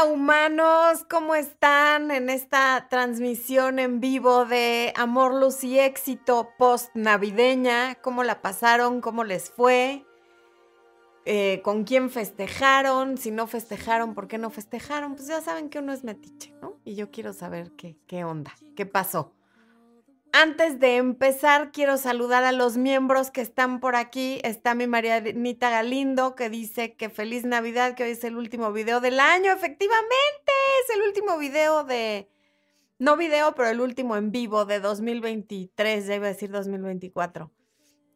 Hola humanos, ¿cómo están en esta transmisión en vivo de Amor, Luz y Éxito post navideña? ¿Cómo la pasaron? ¿Cómo les fue? Eh, ¿Con quién festejaron? Si no festejaron, ¿por qué no festejaron? Pues ya saben que uno es metiche, ¿no? Y yo quiero saber qué, qué onda, qué pasó. Antes de empezar, quiero saludar a los miembros que están por aquí. Está mi Marianita Galindo que dice que feliz Navidad, que hoy es el último video del año. Efectivamente, es el último video de, no video, pero el último en vivo de 2023, ya iba a decir 2024.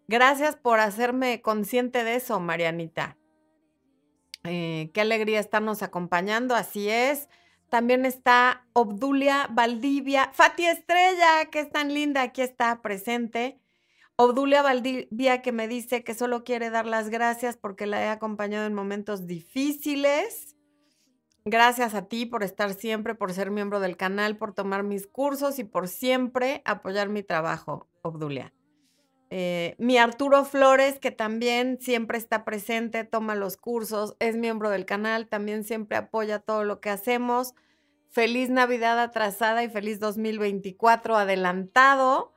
Gracias por hacerme consciente de eso, Marianita. Eh, qué alegría estarnos acompañando, así es. También está Obdulia Valdivia, Fati Estrella, que es tan linda, aquí está presente. Obdulia Valdivia que me dice que solo quiere dar las gracias porque la he acompañado en momentos difíciles. Gracias a ti por estar siempre, por ser miembro del canal, por tomar mis cursos y por siempre apoyar mi trabajo, Obdulia. Eh, mi Arturo Flores, que también siempre está presente, toma los cursos, es miembro del canal, también siempre apoya todo lo que hacemos. Feliz Navidad atrasada y feliz 2024 adelantado.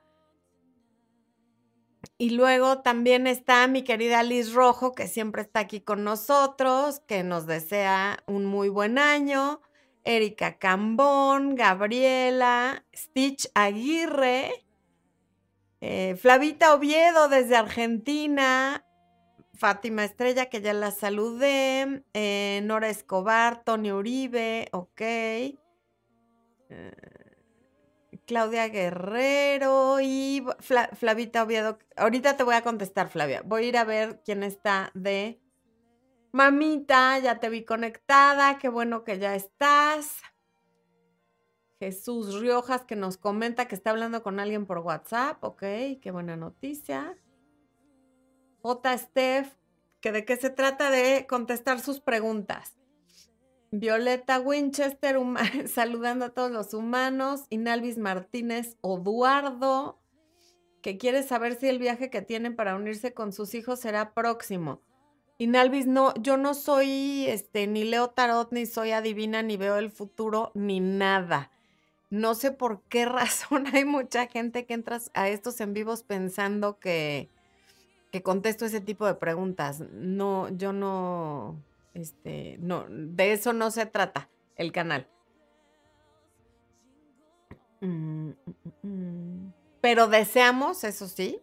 Y luego también está mi querida Liz Rojo, que siempre está aquí con nosotros, que nos desea un muy buen año. Erika Cambón, Gabriela, Stitch Aguirre, eh, Flavita Oviedo desde Argentina, Fátima Estrella, que ya la saludé, eh, Nora Escobar, Tony Uribe, ok. Eh, Claudia Guerrero y Flavita Oviedo. Ahorita te voy a contestar, Flavia. Voy a ir a ver quién está de Mamita, ya te vi conectada, qué bueno que ya estás. Jesús Riojas que nos comenta que está hablando con alguien por WhatsApp. Ok, qué buena noticia. J. Steph, que de qué se trata de contestar sus preguntas. Violeta Winchester, saludando a todos los humanos. Inalvis Martínez Oduardo, que quiere saber si el viaje que tienen para unirse con sus hijos será próximo. Inalvis, no, yo no soy este, ni leo tarot, ni soy adivina, ni veo el futuro, ni nada no sé por qué razón hay mucha gente que entra a estos en vivos pensando que, que contesto ese tipo de preguntas. No, yo no, este, no, de eso no se trata el canal. Mm, mm, mm, Pero deseamos, eso sí,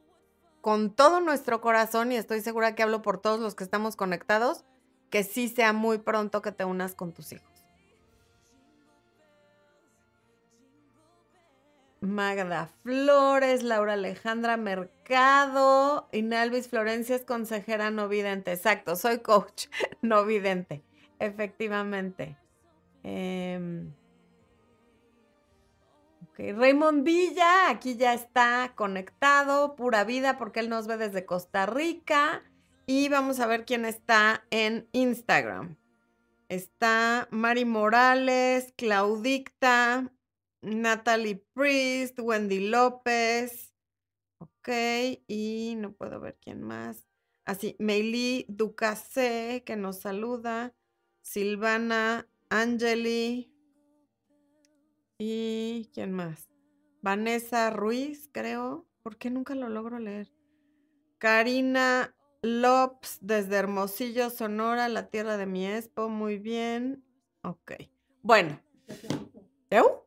con todo nuestro corazón, y estoy segura que hablo por todos los que estamos conectados, que sí sea muy pronto que te unas con tus hijos. Magda Flores, Laura Alejandra Mercado, Inalvis Florencia es consejera no vidente. Exacto, soy coach no vidente, efectivamente. Em, Raymond Villa, aquí ya está conectado, pura vida, porque él nos ve desde Costa Rica. Y vamos a ver quién está en Instagram. Está Mari Morales, Claudicta, Natalie Priest, Wendy López. Ok, y no puedo ver quién más. Así, Meili Ducase, que nos saluda. Silvana Angeli. ¿Y quién más? Vanessa Ruiz, creo. ¿Por qué nunca lo logro leer? Karina Lopes, desde Hermosillo, Sonora, la tierra de mi espo. Muy bien. Ok. Bueno. ¿Eu?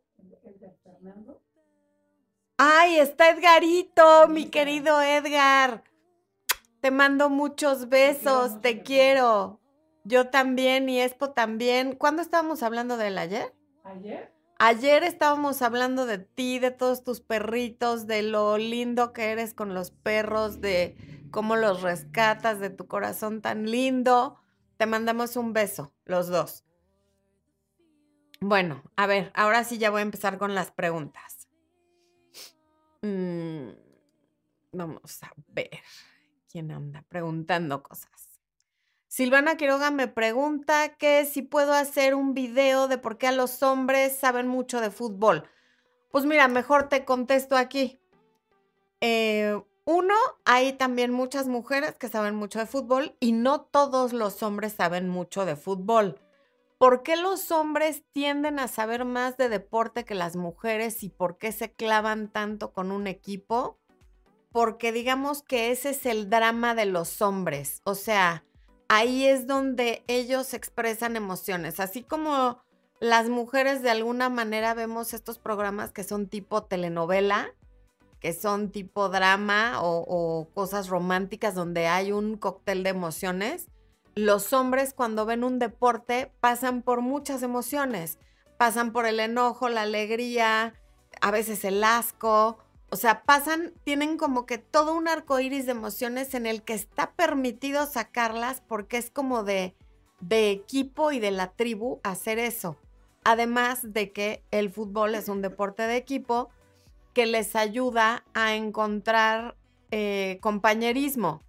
Ay, está Edgarito, mi querido Edgar. Te mando muchos besos, te quiero. Yo también y Expo también. ¿Cuándo estábamos hablando de él ayer? ¿Ayer? Ayer estábamos hablando de ti, de todos tus perritos, de lo lindo que eres con los perros, de cómo los rescatas, de tu corazón tan lindo. Te mandamos un beso, los dos. Bueno, a ver, ahora sí ya voy a empezar con las preguntas. Mm, vamos a ver quién anda preguntando cosas. Silvana Quiroga me pregunta que si puedo hacer un video de por qué a los hombres saben mucho de fútbol. Pues mira, mejor te contesto aquí. Eh, uno, hay también muchas mujeres que saben mucho de fútbol y no todos los hombres saben mucho de fútbol. ¿Por qué los hombres tienden a saber más de deporte que las mujeres y por qué se clavan tanto con un equipo? Porque digamos que ese es el drama de los hombres. O sea, ahí es donde ellos expresan emociones. Así como las mujeres de alguna manera vemos estos programas que son tipo telenovela, que son tipo drama o, cosas románticas donde hay un cóctel de emociones. Los hombres cuando ven un deporte pasan por muchas emociones. Pasan por el enojo, la alegría, a veces el asco. O sea, pasan, tienen como que todo un arco iris de emociones en el que está permitido sacarlas porque es como de, de equipo y de la tribu hacer eso. Además de que el fútbol es un deporte de equipo que les ayuda a encontrar eh, compañerismo.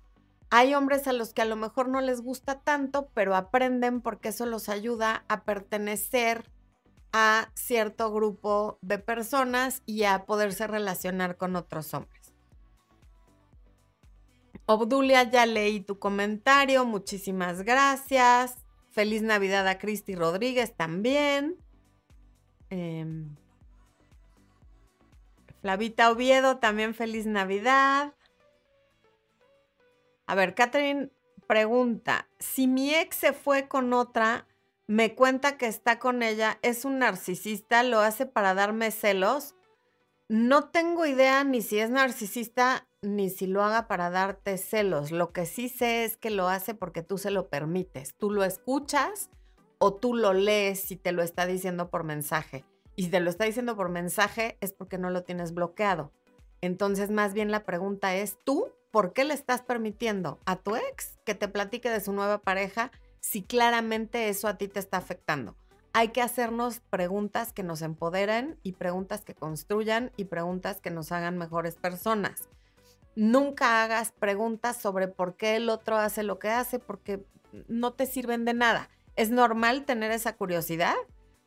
Hay hombres a los que a lo mejor no les gusta tanto, pero aprenden porque eso los ayuda a pertenecer a cierto grupo de personas y a poderse relacionar con otros hombres. Obdulia, ya leí tu comentario, muchísimas gracias. Feliz Navidad a Cristi Rodríguez también. Em, Flavita Oviedo, también feliz Navidad. A ver, Catherine pregunta, si mi ex se fue con otra, me cuenta que está con ella, es un narcisista, lo hace para darme celos. No tengo idea ni si es narcisista ni si lo haga para darte celos. Lo que sí sé es que lo hace porque tú se lo permites. Tú lo escuchas o tú lo lees y te lo está diciendo por mensaje. Y si te lo está diciendo por mensaje es porque no lo tienes bloqueado. Entonces, más bien la pregunta es, ¿tú por qué le estás permitiendo a tu ex que te platique de su nueva pareja si claramente eso a ti te está afectando? Hay que hacernos preguntas que nos empoderen y preguntas que construyan y preguntas que nos hagan mejores personas. Nunca hagas preguntas sobre por qué el otro hace lo que hace porque no te sirven de nada es normal tener esa curiosidad,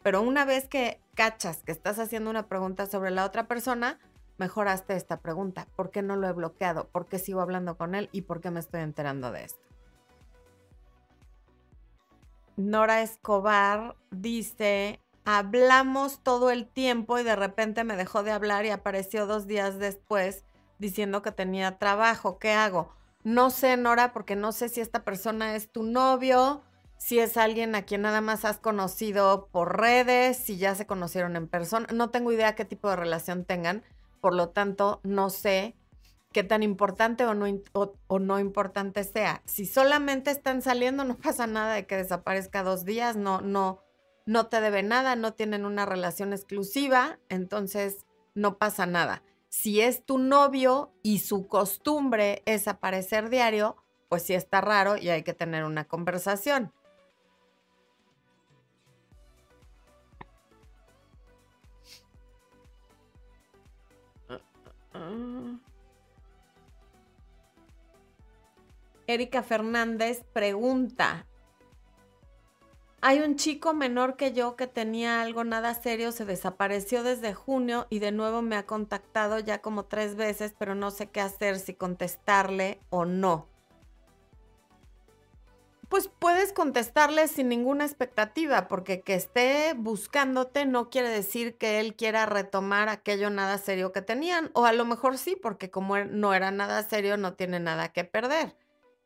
pero una vez que cachas que estás haciendo una pregunta sobre la otra persona, mejoraste esta pregunta. ¿Por qué no lo he bloqueado? ¿Por qué sigo hablando con él? ¿Y por qué me estoy enterando de esto? Nora Escobar dice, hablamos todo el tiempo y de repente me dejó de hablar y apareció dos días después diciendo que tenía trabajo. ¿Qué hago? No sé, Nora, porque no sé si esta persona es tu novio, si es alguien a quien nada más has conocido por redes, si ya se conocieron en persona. No tengo idea qué tipo de relación tengan, por lo tanto, no sé qué tan importante o no, o, no importante sea. Si solamente están saliendo, no pasa nada de que desaparezca dos días, no, no, no te debe nada, no tienen una relación exclusiva, entonces no pasa nada. Si es tu novio y su costumbre es aparecer diario, pues sí está raro y hay que tener una conversación. Erika Fernández pregunta, hay un chico menor que yo que tenía algo nada serio, se desapareció desde junio y de nuevo me ha contactado ya como tres veces, pero no sé qué hacer, si contestarle o no pues puedes contestarle sin ninguna expectativa, porque que esté buscándote no quiere decir que él quiera retomar aquello nada serio que tenían, o a lo mejor sí, porque como er, no era nada serio, no tiene nada que perder.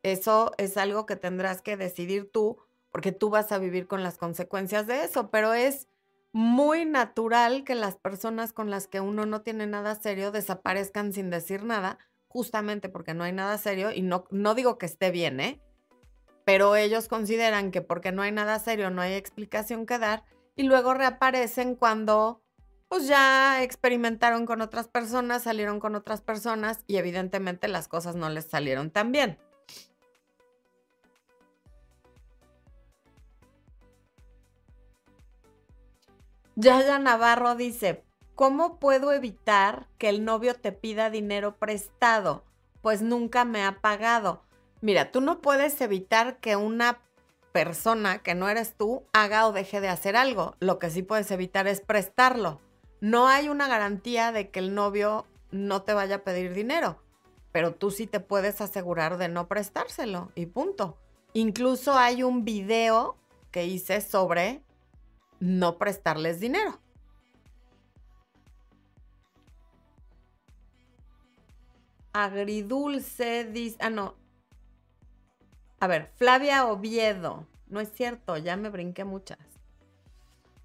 Eso es algo que tendrás que decidir tú, porque tú vas a vivir con las consecuencias de eso, pero es muy natural que las personas con las que uno no tiene nada serio desaparezcan sin decir nada, justamente porque no hay nada serio, y no, no digo que esté bien, ¿eh? Pero ellos consideran que porque no hay nada serio no hay explicación que dar y luego reaparecen cuando pues ya experimentaron con otras personas, salieron con otras personas y evidentemente las cosas no les salieron tan bien. Yaya Navarro dice, ¿cómo puedo evitar que el novio te pida dinero prestado? Pues nunca me ha pagado. Mira, tú no puedes evitar que una persona que no eres tú haga o deje de hacer algo. Lo que sí puedes evitar es prestarlo. No hay una garantía de que el novio no te vaya a pedir dinero, pero tú sí te puedes asegurar de no prestárselo y punto. Incluso hay un video que hice sobre no prestarles dinero. Agridulce dice, ah, no. A ver, Flavia Oviedo. No es cierto, ya me brinqué muchas.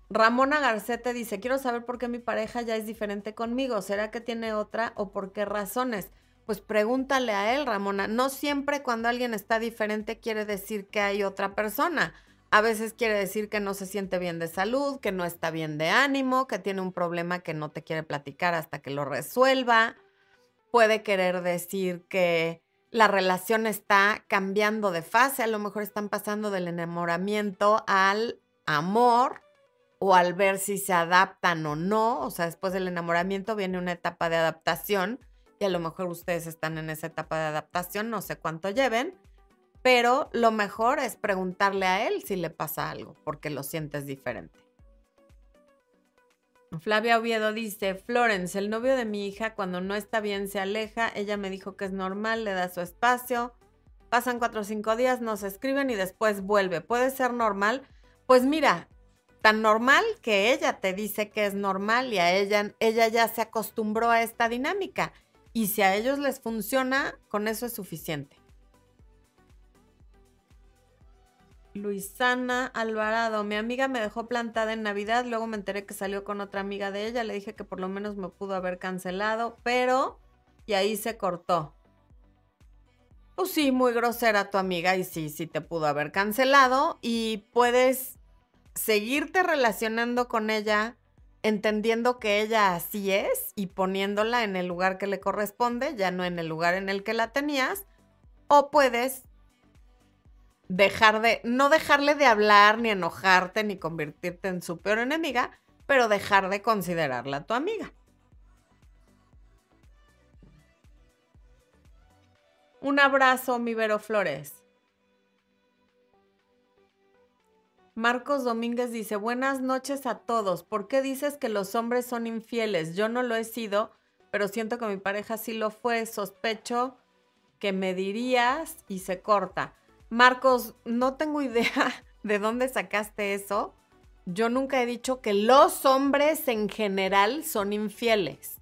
Ramona Garcete dice, quiero saber por qué mi pareja ya es diferente conmigo. ¿Será que tiene otra o por qué razones? Pues pregúntale a él, Ramona. No siempre cuando alguien está diferente quiere decir que hay otra persona. A veces quiere decir que no se siente bien de salud, que no está bien de ánimo, que tiene un problema que no te quiere platicar hasta que lo resuelva puede querer decir que la relación está cambiando de fase, a lo mejor están pasando del enamoramiento al amor o al ver si se adaptan o no, o sea, después del enamoramiento viene una etapa de adaptación y a lo mejor ustedes están en esa etapa de adaptación, no sé cuánto lleven, pero lo mejor es preguntarle a él si le pasa algo, porque lo sientes diferente. Flavia Oviedo dice, Florence, el novio de mi hija cuando no está bien se aleja, ella me dijo que es normal, le da su espacio, pasan cuatro o cinco días, nos escriben y después vuelve. ¿Puede ser normal? Pues mira, tan normal que ella te dice que es normal y a ella, ella ya se acostumbró a esta dinámica. Y si a ellos les funciona, con eso es suficiente. Luisana Alvarado, mi amiga me dejó plantada en Navidad, luego me enteré que salió con otra amiga de ella, le dije que por lo menos me pudo haber cancelado, pero y ahí se cortó. Pues sí, muy grosera tu amiga y sí, sí te pudo haber cancelado y puedes seguirte relacionando con ella entendiendo que ella así es y poniéndola en el lugar que le corresponde, ya no en el lugar en el que la tenías, o puedes dejar de, no dejarle de hablar, ni enojarte, ni convertirte en su peor enemiga, pero dejar de considerarla tu amiga. Un abrazo, mi Vero Flores. Marcos Domínguez dice, buenas noches a todos. ¿Por qué dices que los hombres son infieles? Yo no lo he sido, pero siento que mi pareja sí lo fue. Sospecho que me dirías y se corta. Marcos, no tengo idea de dónde sacaste eso. Yo nunca he dicho que los hombres en general son infieles.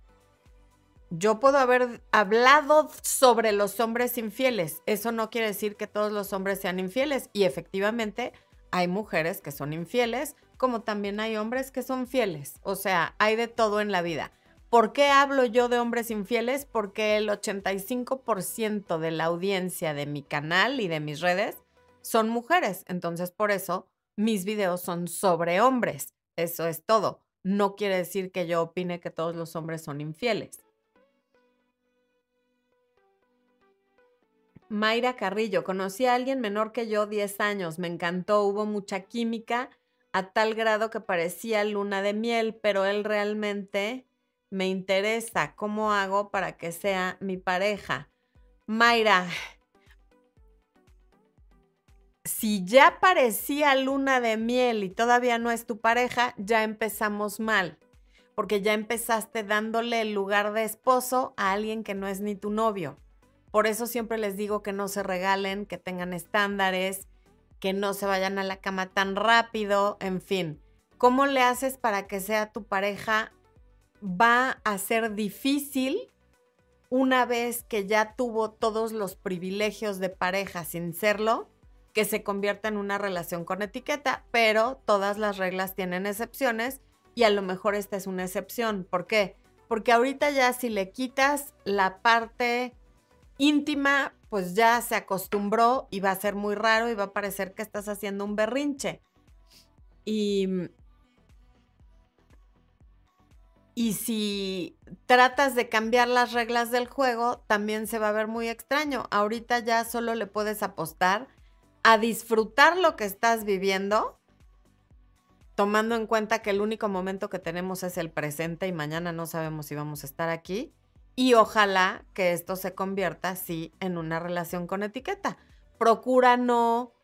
Yo puedo haber hablado sobre los hombres infieles. Eso no quiere decir que todos los hombres sean infieles. Y efectivamente hay mujeres que son infieles, como también hay hombres que son fieles. O sea, hay de todo en la vida. ¿Por qué hablo yo de hombres infieles? Porque el 85% de la audiencia de mi canal y de mis redes son mujeres. Entonces, por eso mis videos son sobre hombres. Eso es todo. No quiere decir que yo opine que todos los hombres son infieles. Mayra Carrillo, conocí a alguien menor que yo 10 años, me encantó, hubo mucha química a tal grado que parecía luna de miel, pero él realmente me interesa, ¿cómo hago para que sea mi pareja? Mayra, si ya parecía luna de miel y todavía no es tu pareja, ya empezamos mal, porque ya empezaste dándole el lugar de esposo a alguien que no es ni tu novio. Por eso siempre les digo que no se regalen, que tengan estándares, que no se vayan a la cama tan rápido, en fin. ¿Cómo le haces para que sea tu pareja va a ser difícil una vez que ya tuvo todos los privilegios de pareja sin serlo, que se convierta en una relación con etiqueta, pero todas las reglas tienen excepciones y a lo mejor esta es una excepción. ¿Por qué? Porque ahorita ya si le quitas la parte íntima, pues ya se acostumbró y va a ser muy raro y va a parecer que estás haciendo un berrinche. Y y si tratas de cambiar las reglas del juego, también se va a ver muy extraño. Ahorita ya solo le puedes apostar a disfrutar lo que estás viviendo, tomando en cuenta que el único momento que tenemos es el presente y mañana no sabemos si vamos a estar aquí. Y ojalá que esto se convierta así en una relación con etiqueta. Procura no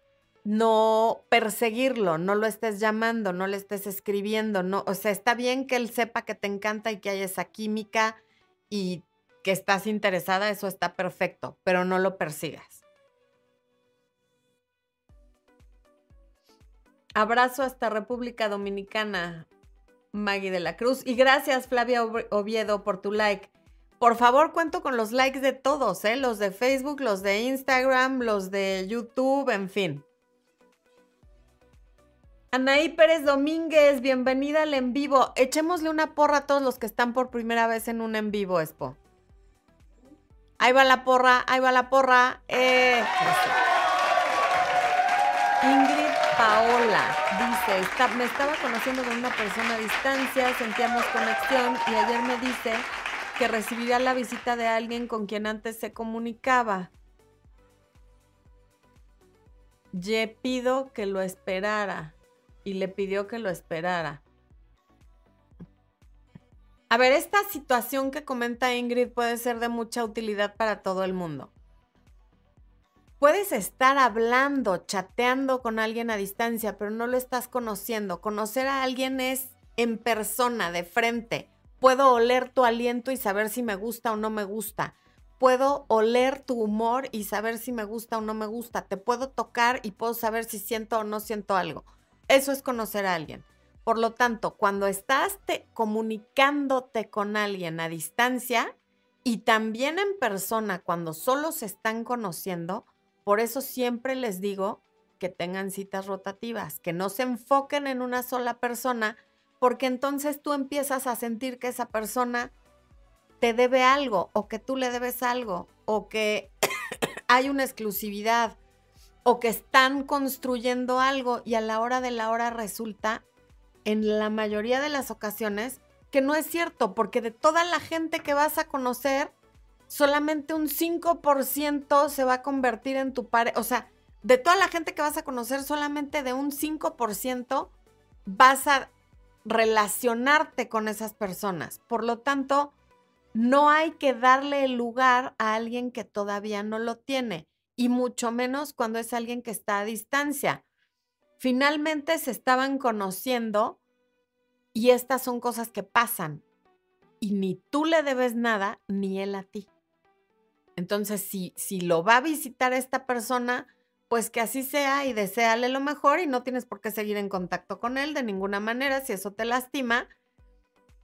no perseguirlo, no lo estés llamando, no le estés escribiendo, no, o sea, está bien que él sepa que te encanta y que hay esa química y que estás interesada, eso está perfecto, pero no lo persigas. Abrazo hasta República Dominicana, Maggie de la Cruz. Y gracias, Flavia Oviedo, por tu like. Por favor, cuento con los likes de todos, ¿eh? Los de Facebook, los de Instagram, los de YouTube, en fin. Anaí Pérez Domínguez, bienvenida al en vivo. Echémosle una porra a todos los que están por primera vez en un en vivo, Expo. Ahí va la porra, ahí va la porra. Eh. Ingrid Paola dice, me estaba conociendo con una persona a distancia, sentíamos conexión y ayer me dice que recibiría la visita de alguien con quien antes se comunicaba. Ye pido que lo esperara y le pidió que lo esperara. A ver, esta situación que comenta Ingrid puede ser de mucha utilidad para todo el mundo. Puedes estar hablando, chateando con alguien a distancia, pero no lo estás conociendo. Conocer a alguien es en persona, de frente. Puedo oler tu aliento y saber si me gusta o no me gusta. Puedo oler tu humor y saber si me gusta o no me gusta. Te puedo tocar y puedo saber si siento o no siento algo. Eso es conocer a alguien. Por lo tanto, cuando estás comunicándote con alguien a distancia y también en persona, cuando solo se están conociendo, por eso siempre les digo que tengan citas rotativas, que no se enfoquen en una sola persona, porque entonces tú empiezas a sentir que esa persona te debe algo o que tú le debes algo o que hay una exclusividad o que están construyendo algo y a la hora de la hora resulta, en la mayoría de las ocasiones, que no es cierto, porque de toda la gente que vas a conocer, solamente un 5% se va a convertir en tu pareja. O sea, de toda la gente que vas a conocer, solamente de un 5% vas a relacionarte con esas personas. Por lo tanto, no hay que darle el lugar a alguien que todavía no lo tiene y mucho menos cuando es alguien que está a distancia. Finalmente se estaban conociendo y estas son cosas que pasan y ni tú le debes nada ni él a ti. Entonces, si, si lo va a visitar esta persona, pues que así sea y deséale lo mejor y no tienes por qué seguir en contacto con él de ninguna manera si eso te lastima,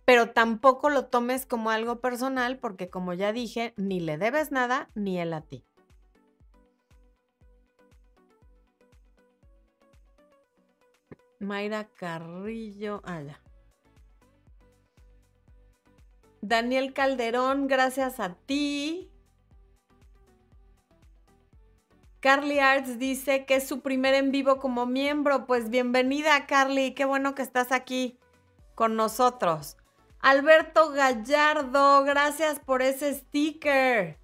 pero tampoco lo tomes como algo personal porque como ya dije, ni le debes nada ni él a ti. Mayra Carrillo. Ah, ya. Daniel Calderón, gracias a ti. Carly Arts dice que es su primer en vivo como miembro. Pues bienvenida, Carly. Qué bueno que estás aquí con nosotros. Alberto Gallardo, gracias por ese sticker.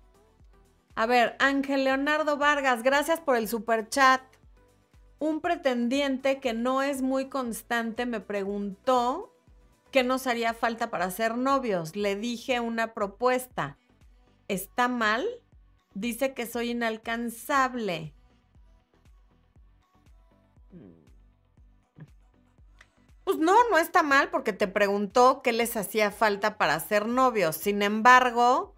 A ver, Ángel Leonardo Vargas, gracias por el super chat. Un pretendiente que no es muy constante me preguntó qué nos haría falta para ser novios. Le dije una propuesta. ¿Está mal? Dice que soy inalcanzable. Pues no, no está mal porque te preguntó qué les hacía falta para ser novios. Sin embargo,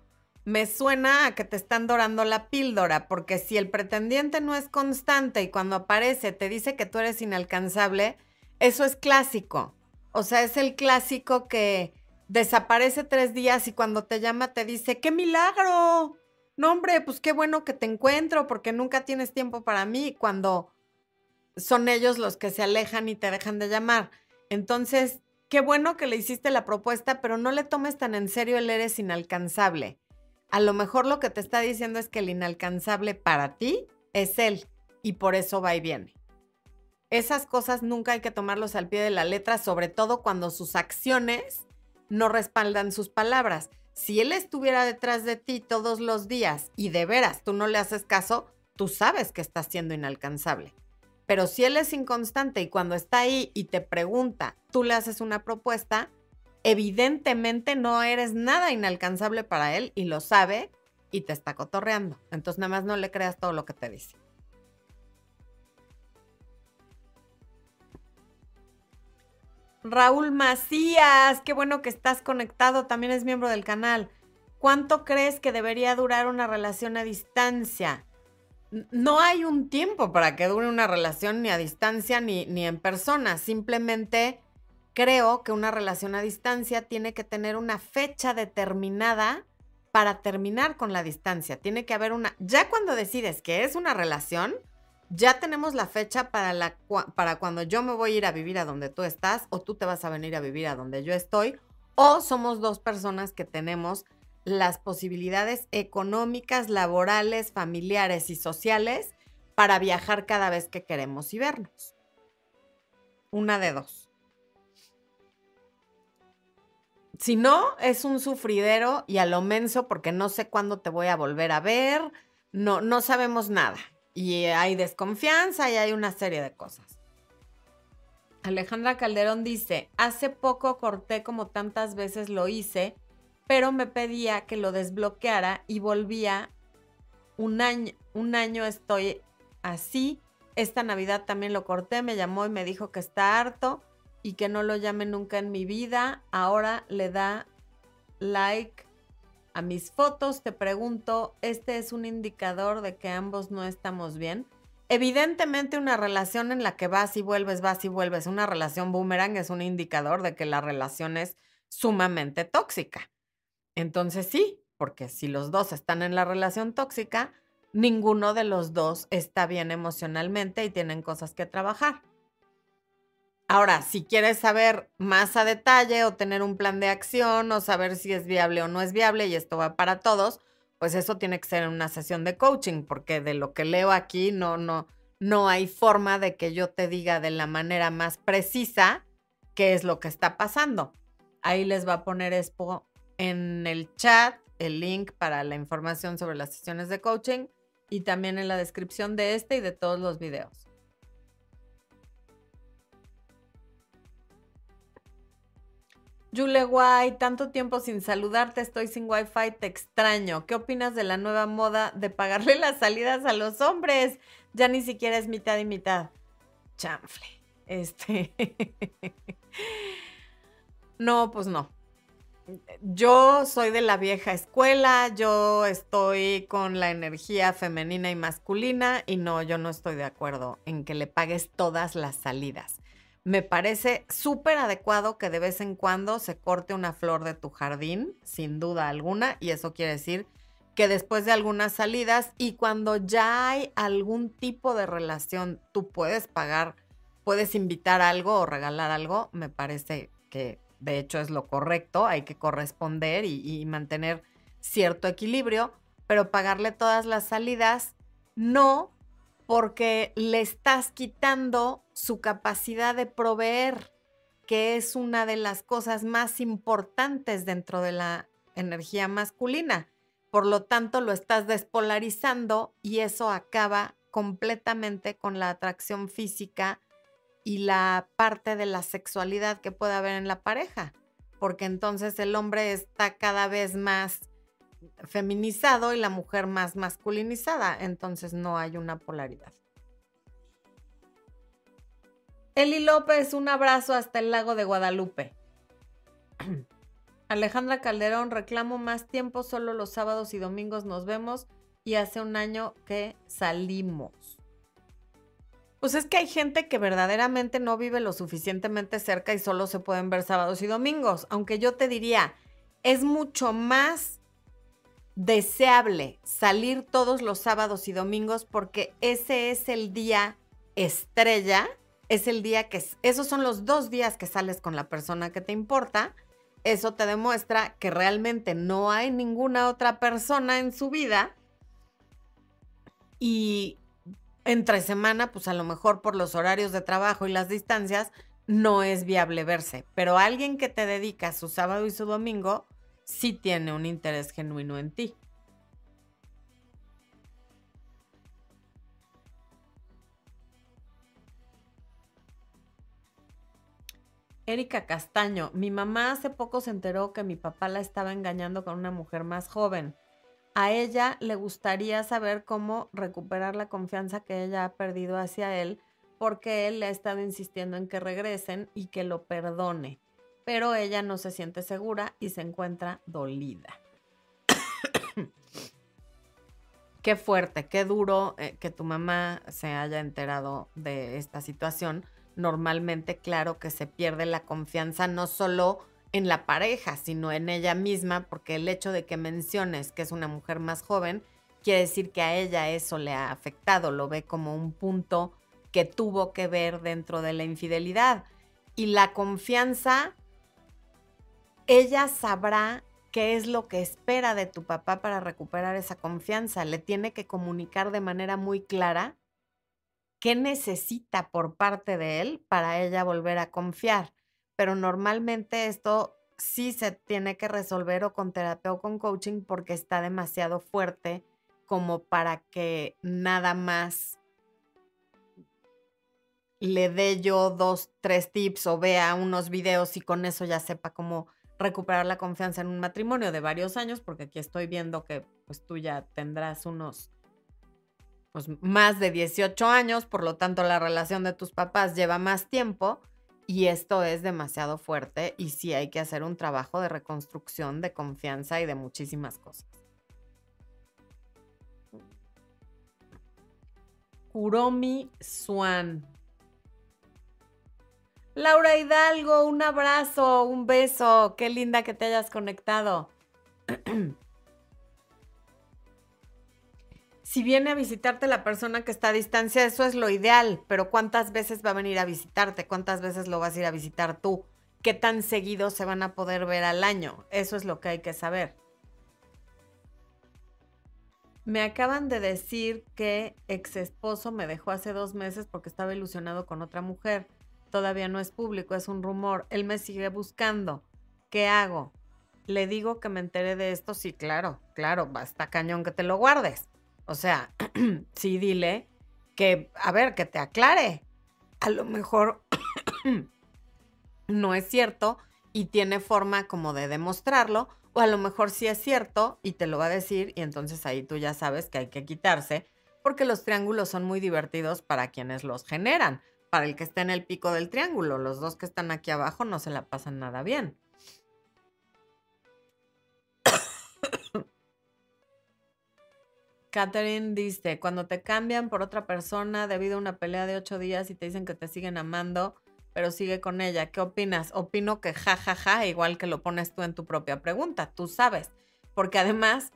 me suena a que te están dorando la píldora, porque si el pretendiente no es constante y cuando aparece te dice que tú eres inalcanzable, eso es clásico. O sea, es el clásico que desaparece tres días y cuando te llama te dice, ¡qué milagro! No, hombre, pues qué bueno que te encuentro porque nunca tienes tiempo para mí cuando son ellos los que se alejan y te dejan de llamar. Entonces, qué bueno que le hiciste la propuesta, pero no le tomes tan en serio el eres inalcanzable a lo mejor lo que te está diciendo es que el inalcanzable para ti es él y por eso va y viene. Esas cosas nunca hay que tomarlos al pie de la letra, sobre todo cuando sus acciones no respaldan sus palabras. Si él estuviera detrás de ti todos los días y de veras tú no le haces caso, tú sabes que está siendo inalcanzable. Pero si él es inconstante y cuando está ahí y te pregunta, tú le haces una propuesta, evidentemente no eres nada inalcanzable para él y lo sabe y te está cotorreando. Entonces nada más no le creas todo lo que te dice. Raúl Macías, qué bueno que estás conectado, también es miembro del canal. ¿Cuánto crees que debería durar una relación a distancia? no hay un tiempo para que dure una relación ni a distancia ni, ni en persona. Simplemente creo que una relación a distancia tiene que tener una fecha determinada para terminar con la distancia. Tiene que haber una, ya cuando decides que es una relación, ya tenemos la fecha para, la, para cuando yo me voy a ir a vivir a donde tú estás o tú te vas a venir a vivir a donde yo estoy o somos dos personas que tenemos las posibilidades económicas, laborales, familiares y sociales para viajar cada vez que queremos y vernos. Una de dos. Si no, es un sufridero y a lo menso porque no sé cuándo te voy a volver a ver, no, no sabemos nada. Y hay desconfianza y hay una serie de cosas. Alejandra Calderón dice, hace poco corté como tantas veces lo hice pero me pedía que lo desbloqueara y volvía un año, un año estoy así. Esta Navidad también lo corté, me llamó y me dijo que está harto y que no lo llame nunca en mi vida. Ahora le da like a mis fotos. Te pregunto, ¿este es un indicador de que ambos no estamos bien? Evidentemente una relación en la que vas y vuelves, vas y vuelves, una relación boomerang es un indicador de que la relación es sumamente tóxica. Entonces sí, porque si los dos están en la relación tóxica, ninguno de los dos está bien emocionalmente y tienen cosas que trabajar. Ahora, si quieres saber más a detalle o tener un plan de acción o saber si es viable o no es viable, y esto va para todos, pues eso tiene que ser en una sesión de coaching, porque de lo que leo aquí no, no, no hay forma de que yo te diga de la manera más precisa qué es lo que está pasando. Ahí les va a poner Expo en el chat el link para la información sobre las sesiones de coaching y también en la descripción de este y de todos los videos. Yule Guay, tanto tiempo sin saludarte, estoy sin wifi, te extraño. ¿Qué opinas de la nueva moda de pagarle las salidas a los hombres? Ya ni siquiera es mitad y mitad. Chanfle. Este. no, pues no yo soy de la vieja escuela, yo estoy con la energía femenina y masculina y no, yo no estoy de acuerdo en que le pagues todas las salidas. Me parece súper adecuado que de vez en cuando se corte una flor de tu jardín, sin duda alguna, y eso quiere decir que después de algunas salidas y cuando ya hay algún tipo de relación, tú puedes pagar, puedes invitar algo o regalar algo, me parece que de hecho es lo correcto, hay que corresponder y, mantener cierto equilibrio, pero pagarle todas las salidas, no, porque le estás quitando su capacidad de proveer, que es una de las cosas más importantes dentro de la energía masculina. Por lo tanto, lo estás despolarizando y eso acaba completamente con la atracción física y la parte de la sexualidad que puede haber en la pareja, porque entonces el hombre está cada vez más feminizado y la mujer más masculinizada, entonces no hay una polaridad. Eli López, un abrazo hasta el lago de Guadalupe. Alejandra Calderón, reclamo más tiempo, solo los sábados y domingos nos vemos y hace un año que salimos. Pues es que hay gente que verdaderamente no vive lo suficientemente cerca y solo se pueden ver sábados y domingos. Aunque yo te diría, es mucho más deseable salir todos los sábados y domingos porque ese es el día estrella, es el día que, esos son los dos días que sales con la persona que te importa. Eso te demuestra que realmente no hay ninguna otra persona en su vida y entre semana, pues a lo mejor por los horarios de trabajo y las distancias, no es viable verse. Pero alguien que te dedica su sábado y su domingo, sí tiene un interés genuino en ti. Erika Castaño, mi mamá hace poco se enteró que mi papá la estaba engañando con una mujer más joven. A ella le gustaría saber cómo recuperar la confianza que ella ha perdido hacia él porque él le ha estado insistiendo en que regresen y que lo perdone. Pero ella no se siente segura y se encuentra dolida. qué fuerte, qué duro eh, que tu mamá se haya enterado de esta situación. Normalmente, claro que se pierde la confianza no solo en la pareja, sino en ella misma, porque el hecho de que menciones que es una mujer más joven, quiere decir que a ella eso le ha afectado, lo ve como un punto que tuvo que ver dentro de la infidelidad. Y la confianza, ella sabrá qué es lo que espera de tu papá para recuperar esa confianza. Le tiene que comunicar de manera muy clara qué necesita por parte de él para ella volver a confiar. Pero normalmente esto sí se tiene que resolver o con terapia o con coaching porque está demasiado fuerte como para que nada más le dé yo dos, tres tips o vea unos videos y con eso ya sepa cómo recuperar la confianza en un matrimonio de varios años, porque aquí estoy viendo que pues tú ya tendrás unos pues más de 18 años, por lo tanto la relación de tus papás lleva más tiempo y esto es demasiado fuerte y sí hay que hacer un trabajo de reconstrucción, de confianza y de muchísimas cosas. Kuromi Swan. Laura Hidalgo, un abrazo, un beso. Qué linda que te hayas conectado. si viene a visitarte la persona que está a distancia, eso es lo ideal, pero ¿cuántas veces va a venir a visitarte? ¿Cuántas veces lo vas a ir a visitar tú? ¿Qué tan seguido se van a poder ver al año? Eso es lo que hay que saber. Me acaban de decir que ex esposo me dejó hace dos meses porque estaba ilusionado con otra mujer todavía no es público, es un rumor. Él me sigue buscando. ¿Qué hago? Le digo que me enteré de esto. Sí, claro, claro, basta cañón que te lo guardes. O sea, sí, dile que, a ver, que te aclare. A lo mejor no es cierto y tiene forma como de demostrarlo, o a lo mejor sí es cierto y te lo va a decir y entonces ahí tú ya sabes que hay que quitarse, porque los triángulos son muy divertidos para quienes los generan para el que está en el pico del triángulo. Los dos que están aquí abajo no se la pasan nada bien. Catherine dice, cuando te cambian por otra persona debido a una pelea de ocho días y te dicen que te siguen amando, pero sigue con ella, ¿qué opinas? Opino que ja, ja, ja, igual que lo pones tú en tu propia pregunta, tú sabes, porque además,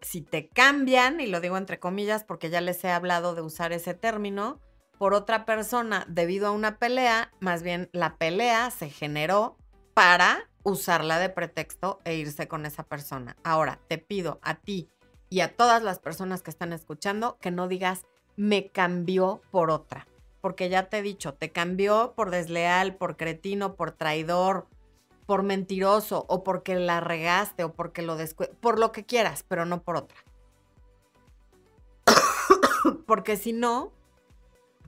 si te cambian, y lo digo entre comillas porque ya les he hablado de usar ese término, por otra persona debido a una pelea, más bien la pelea se generó para usarla de pretexto e irse con esa persona. Ahora, te pido a ti y a todas las personas que están escuchando que no digas me cambió por otra, porque ya te he dicho, te cambió por desleal, por cretino, por traidor, por mentiroso o porque la regaste o porque lo descu por lo que quieras, pero no por otra. porque si no,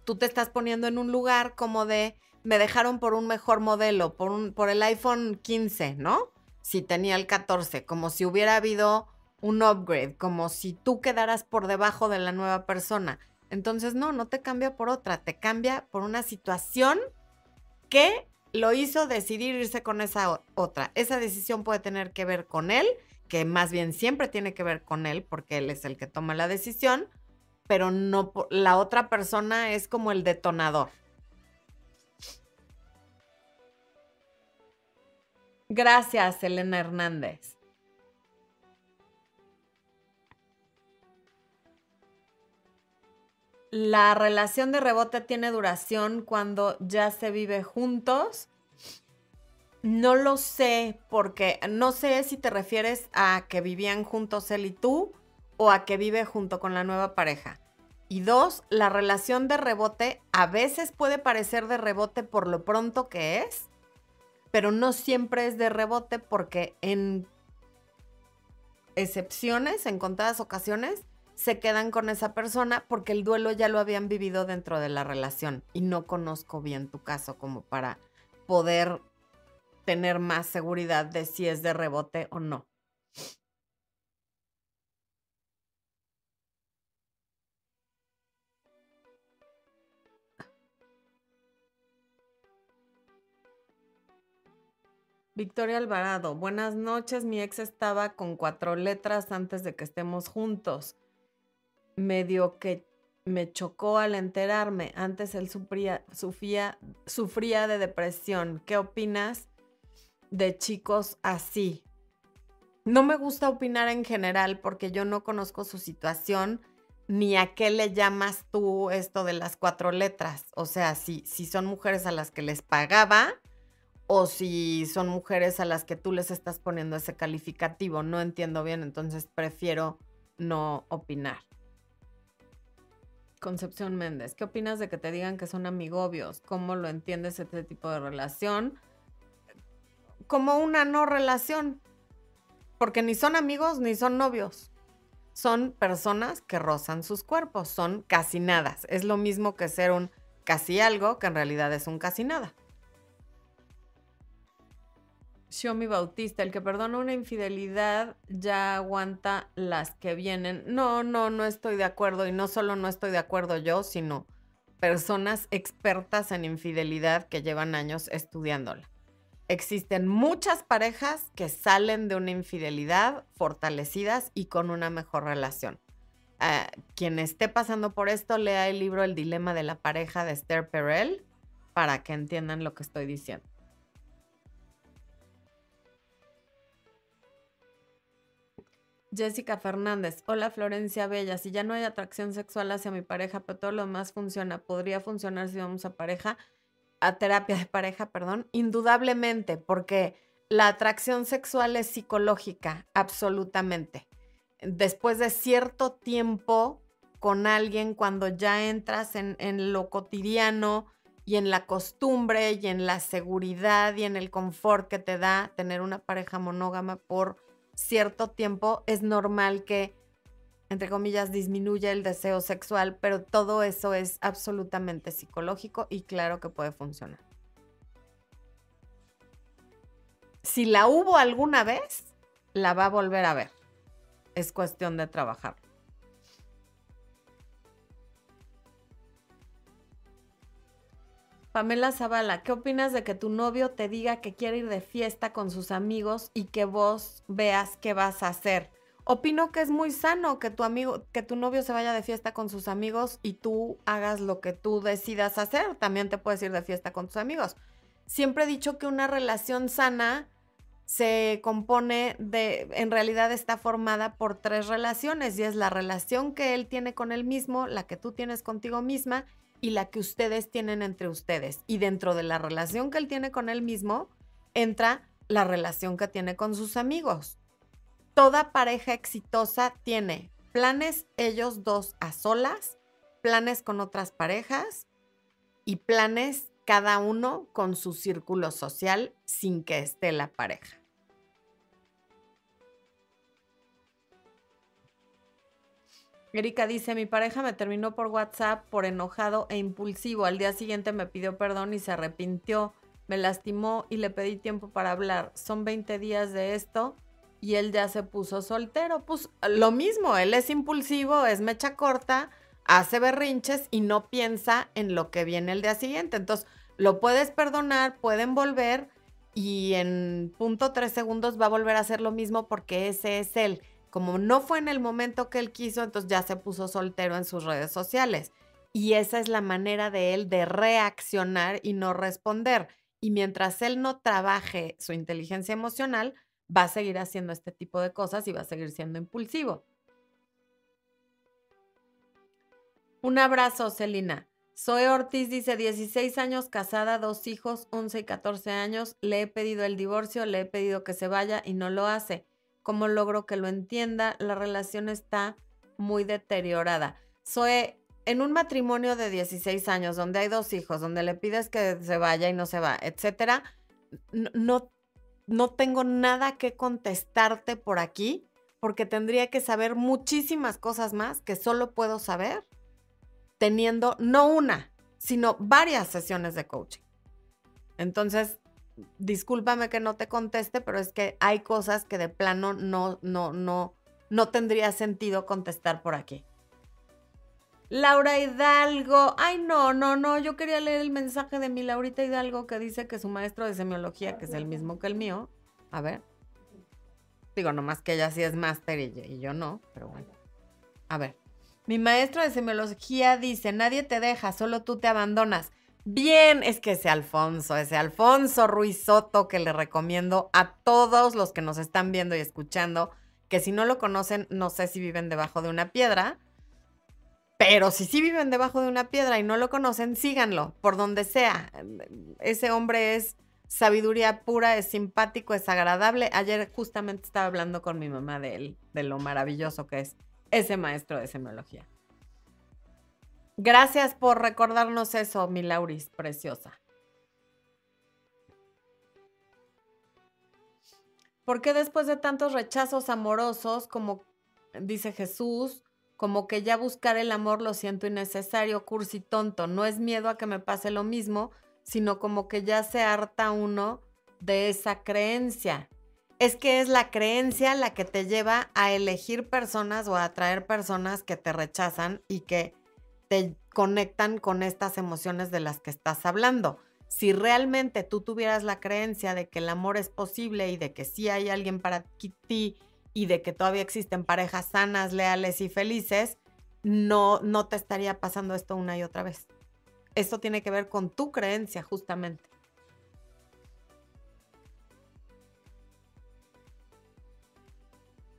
tú te estás poniendo en un lugar como de, me dejaron por un mejor modelo, por, un, por el iPhone 15, ¿no? Si tenía el 14, como si hubiera habido un upgrade, como si tú quedaras por debajo de la nueva persona. Entonces, no, no te cambia por otra, te cambia por una situación que lo hizo decidir irse con esa otra. Esa decisión puede tener que ver con él, que más bien siempre tiene que ver con él, porque él es el que toma la decisión, pero no la otra persona es como el detonador. Gracias, Elena Hernández. La relación de rebote tiene duración cuando ya se vive juntos. No lo sé porque no sé si te refieres a que vivían juntos él y tú o a que vive junto con la nueva pareja. Y dos, la relación de rebote a veces puede parecer de rebote por lo pronto que es, pero no siempre es de rebote porque en excepciones, en contadas ocasiones, se quedan con esa persona porque el duelo ya lo habían vivido dentro de la relación y no conozco bien tu caso como para poder tener más seguridad de si es de rebote o no. Victoria Alvarado, buenas noches. Mi ex estaba con cuatro letras antes de que estemos juntos. medio que me chocó al enterarme. Antes él sufría, sufría, sufría de depresión. ¿Qué opinas de chicos así? No me gusta opinar en general porque yo no conozco su situación ni a qué le llamas tú esto de las cuatro letras. O sea, si, si son mujeres a las que les pagaba o si son mujeres a las que tú les estás poniendo ese calificativo. No entiendo bien, entonces prefiero no opinar. Concepción Méndez, ¿qué opinas de que te digan que son amigobios? ¿Cómo lo entiendes este tipo de relación? Como una no relación, porque ni son amigos ni son novios. Son personas que rozan sus cuerpos, son casi nada. Es lo mismo que ser un casi algo, que en realidad es un casi nada. Xiaomi Bautista, el que perdona una infidelidad ya aguanta las que vienen. No, no, no estoy de acuerdo y no solo no estoy de acuerdo yo, sino personas expertas en infidelidad que llevan años estudiándola. Existen muchas parejas que salen de una infidelidad fortalecidas y con una mejor relación. Quien esté pasando por esto, lea el libro El dilema de la pareja de Esther Perel para que entiendan lo que estoy diciendo. Jessica Fernández, hola Florencia Bella, si ya no hay atracción sexual hacia mi pareja, pero todo lo demás funciona, ¿podría funcionar si vamos a pareja, a terapia de pareja, perdón? Indudablemente, porque la atracción sexual es psicológica, absolutamente. Después de cierto tiempo con alguien, cuando ya entras en, en lo cotidiano y en la costumbre y en la seguridad y en el confort que te da tener una pareja monógama por cierto tiempo es normal que, entre comillas, disminuya el deseo sexual, pero todo eso es absolutamente psicológico y claro que puede funcionar. Si la hubo alguna vez, la va a volver a ver. Es cuestión de trabajar. Pamela Zavala, ¿qué opinas de que tu novio te diga que quiere ir de fiesta con sus amigos y que vos veas qué vas a hacer? Opino que es muy sano que tu amigo, que tu novio se vaya de fiesta con sus amigos y tú hagas lo que tú decidas hacer. También te puedes ir de fiesta con tus amigos. Siempre he dicho que una relación sana se compone de, en realidad está formada por tres relaciones y es la relación que él tiene con él mismo, la que tú tienes contigo misma y la que ustedes tienen entre ustedes. Y dentro de la relación que él tiene con él mismo, entra la relación que tiene con sus amigos. Toda pareja exitosa tiene planes ellos dos a solas, planes con otras parejas y planes cada uno con su círculo social sin que esté la pareja. Erika dice, mi pareja me terminó por WhatsApp por enojado e impulsivo. Al día siguiente me pidió perdón y se arrepintió. Me lastimó y le pedí tiempo para hablar. Son 20 días de esto y él ya se puso soltero. Pues lo mismo, él es impulsivo, es mecha corta, hace berrinches y no piensa en lo que viene el día siguiente. Entonces, lo puedes perdonar, pueden volver y en punto tres segundos va a volver a hacer lo mismo porque ese es él como no fue en el momento que él quiso, entonces ya se puso soltero en sus redes sociales. Y esa es la manera de él de reaccionar y no responder. Y mientras él no trabaje su inteligencia emocional, va a seguir haciendo este tipo de cosas y va a seguir siendo impulsivo. Un abrazo, Celina. Zoe Ortiz dice, 16 años casada, dos hijos, 11 y 14 años. Le he pedido el divorcio, le he pedido que se vaya y no lo hace cómo logro que lo entienda, la relación está muy deteriorada. Soy en un matrimonio de 16 años, donde hay dos hijos, donde le pides que se vaya y no se va, etcétera, no, no tengo nada que contestarte por aquí, porque tendría que saber muchísimas cosas más que solo puedo saber teniendo no una, sino varias sesiones de coaching. Entonces, discúlpame que no te conteste, pero es que hay cosas que de plano no, no, no, no tendría sentido contestar por aquí. Laura Hidalgo, ay no, no, no, yo quería leer el mensaje de mi Laurita Hidalgo que dice que su maestro de semiología, que es el mismo que el mío, a ver, digo, nomás que ella sí es máster y, y yo no, pero bueno, a ver, Mi maestro de semiología dice, nadie te deja, solo tú te abandonas. Bien, es que ese Alfonso, ese Alfonso Ruiz Soto que le recomiendo a todos los que nos están viendo y escuchando, que si no lo conocen, no sé si viven debajo de una piedra, pero si sí viven debajo de una piedra y no lo conocen, síganlo, por donde sea. Ese hombre es sabiduría pura, es simpático, es agradable. Ayer justamente estaba hablando con mi mamá de él, de lo maravilloso que es ese maestro de semiología. Gracias por recordarnos eso, mi Lauris, preciosa. ¿Por qué después de tantos rechazos amorosos, como dice Jesús, como que ya buscar el amor lo siento innecesario, cursi tonto? No es miedo a que me pase lo mismo, sino como que ya se harta uno de esa creencia. Es que es la creencia la que te lleva a elegir personas o a atraer personas que te rechazan y que te conectan con estas emociones de las que estás hablando. Si realmente tú tuvieras la creencia de que el amor es posible y de que sí hay alguien para ti y de que todavía existen parejas sanas, leales y felices, no, no te estaría pasando esto una y otra vez. Esto tiene que ver con tu creencia justamente.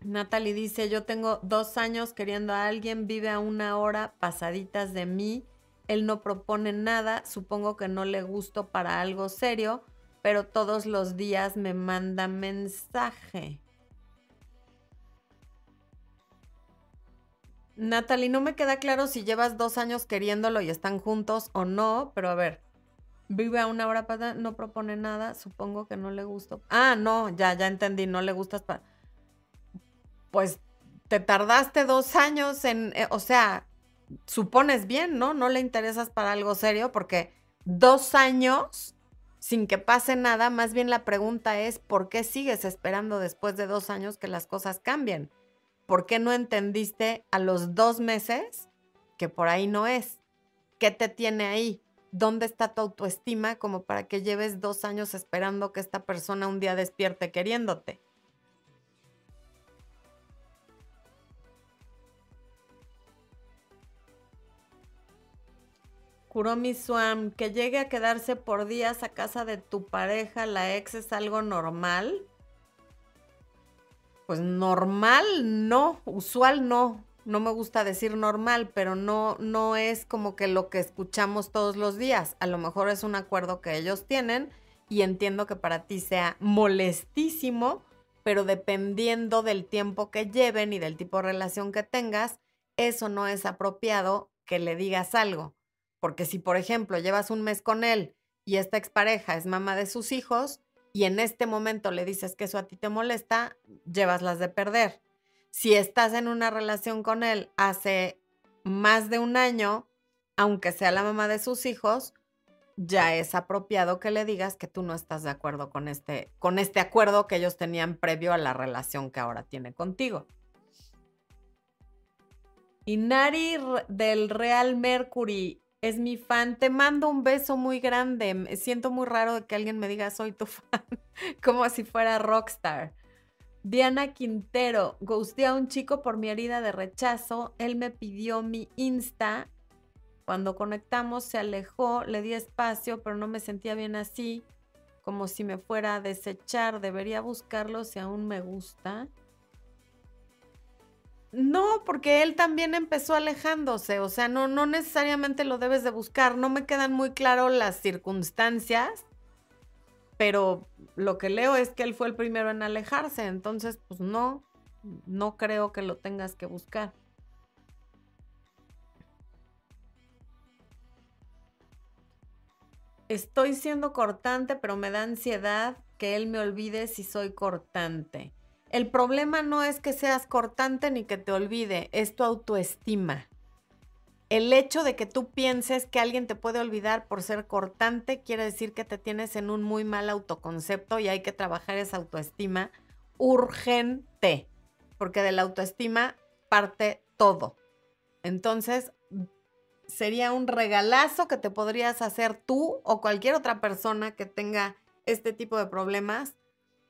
Natalie dice, yo tengo dos años queriendo a alguien, vive a una hora pasaditas de mí, él no propone nada, supongo que no le gusto para algo serio, pero todos los días me manda mensaje. Natalie, no me queda claro si llevas dos años queriéndolo y están juntos o no, pero a ver, vive a una hora pasada, no propone nada, supongo que no le gusto. Ah, no, ya, ya entendí, no le gustas para pues te tardaste dos años en, eh, o sea, supones bien, ¿no? No le interesas para algo serio porque dos años sin que pase nada, más bien la pregunta es, ¿por qué sigues esperando después de dos años que las cosas cambien? ¿Por qué no entendiste a los dos meses que por ahí no es? ¿Qué te tiene ahí? ¿Dónde está tu autoestima como para que lleves dos años esperando que esta persona un día despierte queriéndote? Kuromi Swam, que llegue a quedarse por días a casa de tu pareja, la ex, es algo normal. Pues normal no, usual no. No me gusta decir normal, pero no, no es como que lo que escuchamos todos los días. A lo mejor es un acuerdo que ellos tienen y entiendo que para ti sea molestísimo, pero dependiendo del tiempo que lleven y del tipo de relación que tengas, eso no es apropiado que le digas algo. Porque si, por ejemplo, llevas un mes con él y esta expareja es mamá de sus hijos y en este momento le dices que eso a ti te molesta, llevas las de perder. Si estás en una relación con él hace más de un año, aunque sea la mamá de sus hijos, ya es apropiado que le digas que tú no estás de acuerdo con este, con este acuerdo que ellos tenían previo a la relación que ahora tiene contigo. Y Nari del Real Mercury es mi fan. Te mando un beso muy grande. Me siento muy raro que alguien me diga soy tu fan, como si fuera rockstar. Diana Quintero, gusté a un chico por mi herida de rechazo. Él me pidió mi Insta. Cuando conectamos se alejó, le di espacio, pero no me sentía bien así, como si me fuera a desechar. Debería buscarlo si aún me gusta. No, porque él también empezó alejándose, o sea, no, no necesariamente lo debes de buscar, no me quedan muy claro las circunstancias, pero lo que leo es que él fue el primero en alejarse, entonces pues no, no creo que lo tengas que buscar. Estoy siendo cortante, pero me da ansiedad que él me olvide si soy cortante. El problema no es que seas cortante ni que te olvide, es tu autoestima. El hecho de que tú pienses que alguien te puede olvidar por ser cortante quiere decir que te tienes en un muy mal autoconcepto y hay que trabajar esa autoestima urgente, porque de la autoestima parte todo. Entonces, sería un regalazo que te podrías hacer tú o cualquier otra persona que tenga este tipo de problemas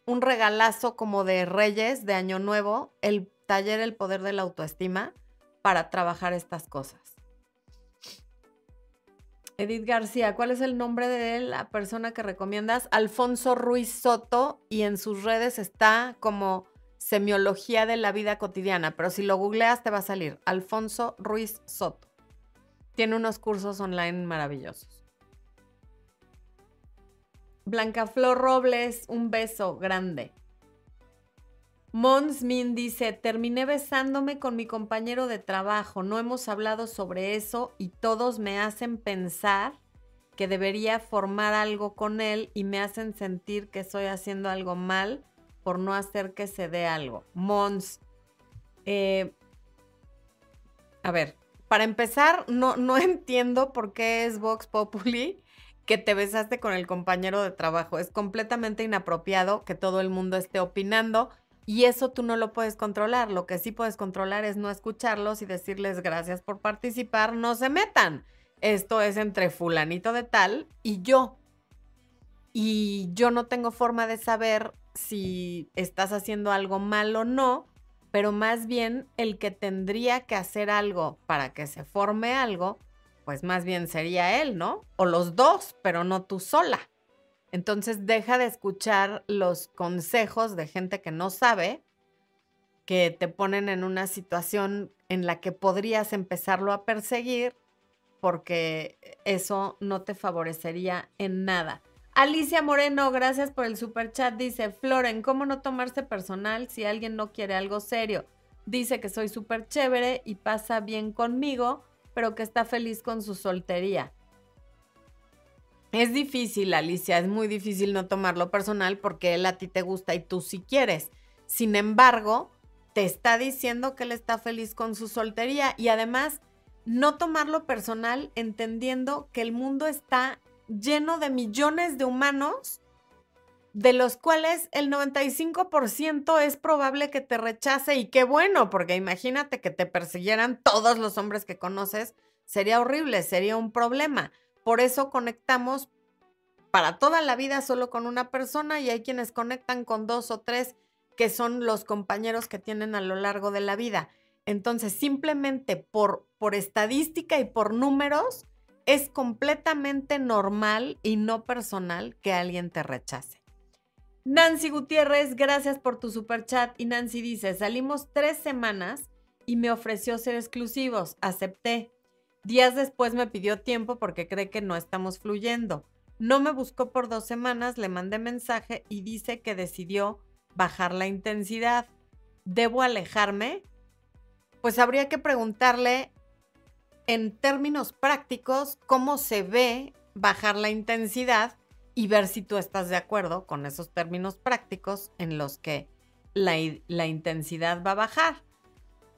un regalazo como de Reyes, de Año Nuevo, el taller El Poder de la Autoestima, para trabajar estas cosas. Edith García, ¿cuál es el nombre de la persona que recomiendas? Alfonso Ruiz Soto y en sus redes está como semiología de la vida cotidiana, pero si lo googleas te va a salir Alfonso Ruiz Soto. Tiene unos cursos online maravillosos. Blanca Flor Robles, un beso grande. Mons Min dice, terminé besándome con mi compañero de trabajo, no hemos hablado sobre eso y todos me hacen pensar que debería formar algo con él y me hacen sentir que estoy haciendo algo mal por no hacer que se dé algo. Mons, eh, a ver, para empezar, no, no entiendo por qué es Vox Populi que te besaste con el compañero de trabajo. Es completamente inapropiado que todo el mundo esté opinando y eso tú no lo puedes controlar. Lo que sí puedes controlar es no escucharlos y decirles gracias por participar, no se metan. Esto es entre fulanito de tal y yo. Y yo no tengo forma de saber si estás haciendo algo mal o no, pero más bien el que tendría que hacer algo para que se forme algo, pues más bien sería él, ¿no? O los dos, pero no tú sola. Entonces deja de escuchar los consejos de gente que no sabe, que te ponen en una situación en la que podrías empezarlo a perseguir porque eso no te favorecería en nada. Alicia Moreno, gracias por el super chat. Dice, Floren, ¿cómo no tomarse personal si alguien no quiere algo serio? Dice que soy súper chévere y pasa bien conmigo, pero que está feliz con su soltería. Es difícil, Alicia, es muy difícil no tomarlo personal porque él a ti te gusta y tú sí quieres. Sin embargo, te está diciendo que él está feliz con su soltería y además no tomarlo personal entendiendo que el mundo está lleno de millones de humanos de los cuales el 95% es probable que te rechace y qué bueno, porque imagínate que te persiguieran todos los hombres que conoces, sería horrible, sería un problema. Por eso conectamos para toda la vida solo con una persona y hay quienes conectan con dos o tres que son los compañeros que tienen a lo largo de la vida. Entonces, simplemente por, por estadística y por números, es completamente normal y no personal que alguien te rechace. Nancy Gutiérrez, gracias por tu super chat. Y Nancy dice, salimos tres semanas y me ofreció ser exclusivos. Acepté. Días después me pidió tiempo porque cree que no estamos fluyendo. No me buscó por dos semanas, le mandé mensaje y dice que decidió bajar la intensidad. ¿Debo alejarme? Pues habría que preguntarle en términos prácticos cómo se ve bajar la intensidad y ver si tú estás de acuerdo con esos términos prácticos en los que la, la intensidad va a bajar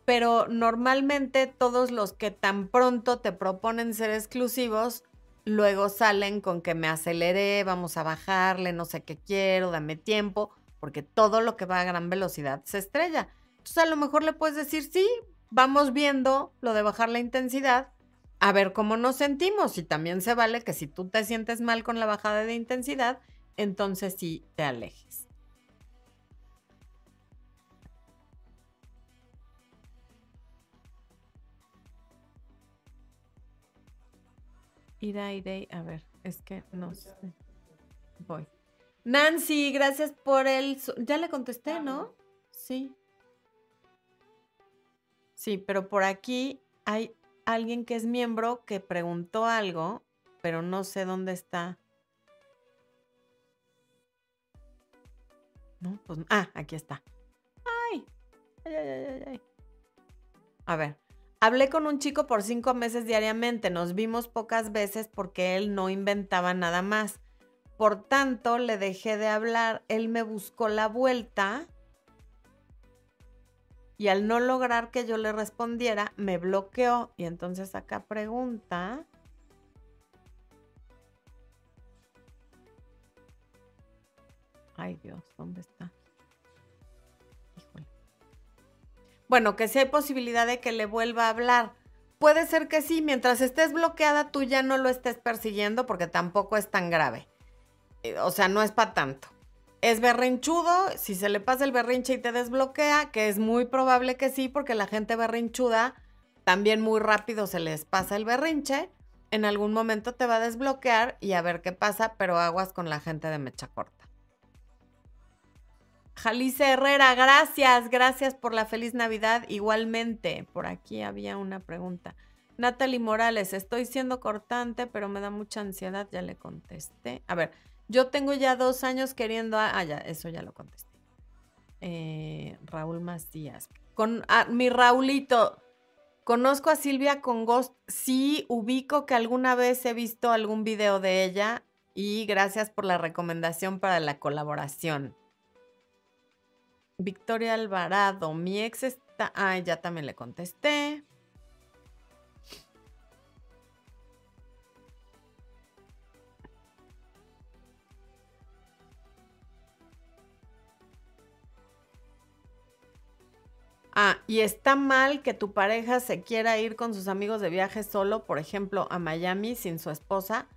pero normalmente todos los que tan pronto te proponen ser exclusivos, luego salen con que me aceleré, vamos a bajarle, no sé qué quiero, dame tiempo, porque todo lo que va a gran velocidad se estrella. Entonces a lo mejor le puedes decir, sí, vamos viendo lo de bajar la intensidad, a ver cómo nos sentimos. Y también se vale que si tú te sientes mal con la bajada de intensidad, entonces sí te alejes. Ida, Ida, a ver, es que no sé. Voy. Nancy, gracias por el... Ya le contesté, ¿no? Sí. Sí, pero por aquí hay alguien que es miembro que preguntó algo, pero no sé dónde está. No, pues. Ah, aquí está. Ay. Ay, ay, ay. A ver. Hablé con un chico por cinco meses diariamente, nos vimos pocas veces porque él no inventaba nada más. Por tanto, le dejé de hablar, él me buscó la vuelta y al no lograr que yo le respondiera, me bloqueó. Y entonces acá pregunta. Ay Dios, ¿dónde está? Bueno, que si hay posibilidad de que le vuelva a hablar. Puede ser que sí, mientras estés bloqueada tú ya no lo estés persiguiendo porque tampoco es tan grave. Eh, o sea, no es para tanto. Es berrinchudo, si se le pasa el berrinche y te desbloquea, que es muy probable que sí, porque la gente berrinchuda también muy rápido se les pasa el berrinche, en algún momento te va a desbloquear y a ver qué pasa, pero aguas con la gente de mecha corta. Jalice Herrera, gracias, gracias por la feliz Navidad. Igualmente, por aquí había una pregunta. Natalie Morales, estoy siendo cortante, pero me da mucha ansiedad, ya le contesté. A ver, yo tengo ya dos años queriendo... ah, ya, eso ya lo contesté. Eh, Raúl Macías. Con ah, mi Raulito, conozco a Silvia con Ghost. Sí, ubico que alguna vez he visto algún video de ella y gracias por la recomendación para la colaboración. Victoria Alvarado, mi ex está... Ah, ya también le contesté. Ah, y está mal que tu pareja se quiera ir con sus amigos de viaje solo, por ejemplo, a Miami sin su esposa.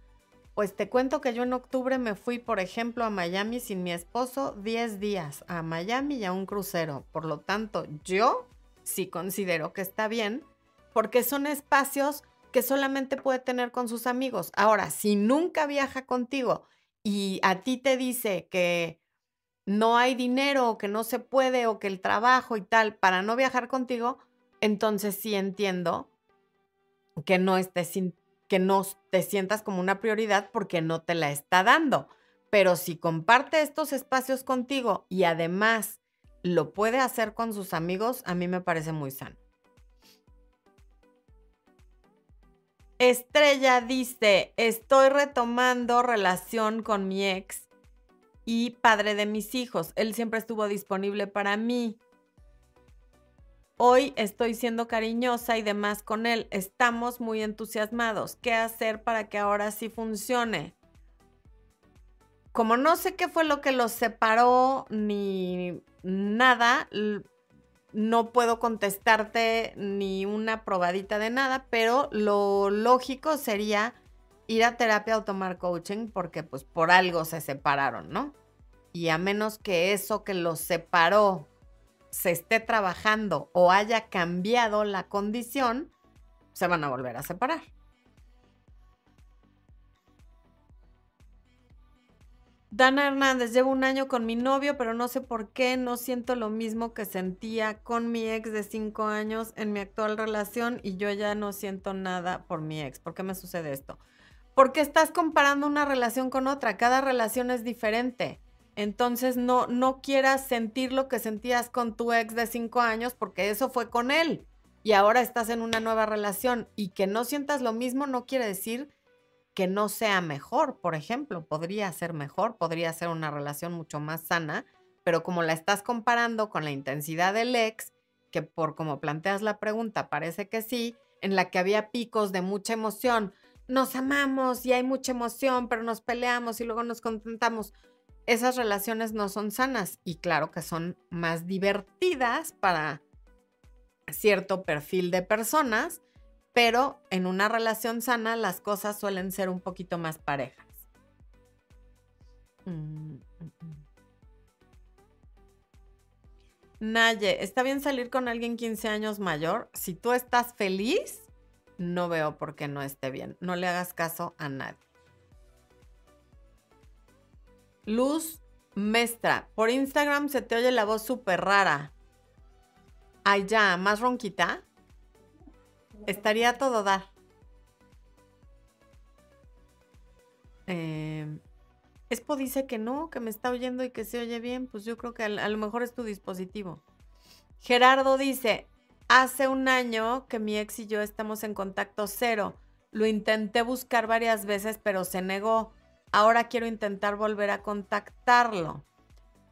Pues te cuento que yo en octubre me fui, por ejemplo, a Miami sin mi esposo 10 días, a Miami y a un crucero. Por lo tanto, yo sí considero que está bien, porque son espacios que solamente puede tener con sus amigos. Ahora, si nunca viaja contigo y a ti te dice que no hay dinero o que no se puede o que el trabajo y tal para no viajar contigo, entonces sí entiendo que no estés que no te sientas como una prioridad porque no te la está dando. Pero si comparte estos espacios contigo y además lo puede hacer con sus amigos, a mí me parece muy sano. Estrella dice, estoy retomando relación con mi ex y padre de mis hijos. Él siempre estuvo disponible para mí. Hoy estoy siendo cariñosa y demás con él. Estamos muy entusiasmados. ¿Qué hacer para que ahora sí funcione? Como no sé qué fue lo que los separó ni nada, no puedo contestarte ni una probadita de nada, pero lo lógico sería ir a terapia o tomar coaching porque pues por algo se separaron, ¿no? Y a menos que eso que los separó se esté trabajando o haya cambiado la condición, se van a volver a separar. Dana Hernández, llevo un año con mi novio, pero no sé por qué no siento lo mismo que sentía con mi ex de cinco años en mi actual relación y yo ya no siento nada por mi ex. ¿Por qué me sucede esto? Porque estás comparando una relación con otra. Cada relación es diferente. Entonces no, no quieras sentir lo que sentías con tu ex de cinco años porque eso fue con él y ahora estás en una nueva relación y que no sientas lo mismo no quiere decir que no sea mejor, por ejemplo, podría ser mejor, podría ser una relación mucho más sana, pero como la estás comparando con la intensidad del ex, que por como planteas la pregunta parece que sí, en la que había picos de mucha emoción, nos amamos y hay mucha emoción, pero nos peleamos y luego nos contentamos esas relaciones no son sanas y claro que son más divertidas para cierto perfil de personas, pero en una relación sana las cosas suelen ser un poquito más parejas. Mm, mm, mm. Naye, ¿está bien salir con alguien 15 años mayor? Si tú estás feliz, no veo por qué no esté bien. No le hagas caso a nadie. Luz Mestra, por Instagram se te oye la voz súper rara. Ya, más ronquita. Estaría todo dar. Eh, Expo dice que no, que me está oyendo y que se oye bien. Pues yo creo que a lo mejor es tu dispositivo. Gerardo dice, hace un año que mi ex y yo estamos en contacto cero. Lo intenté buscar varias veces, pero se negó. Ahora quiero intentar volver a contactarlo.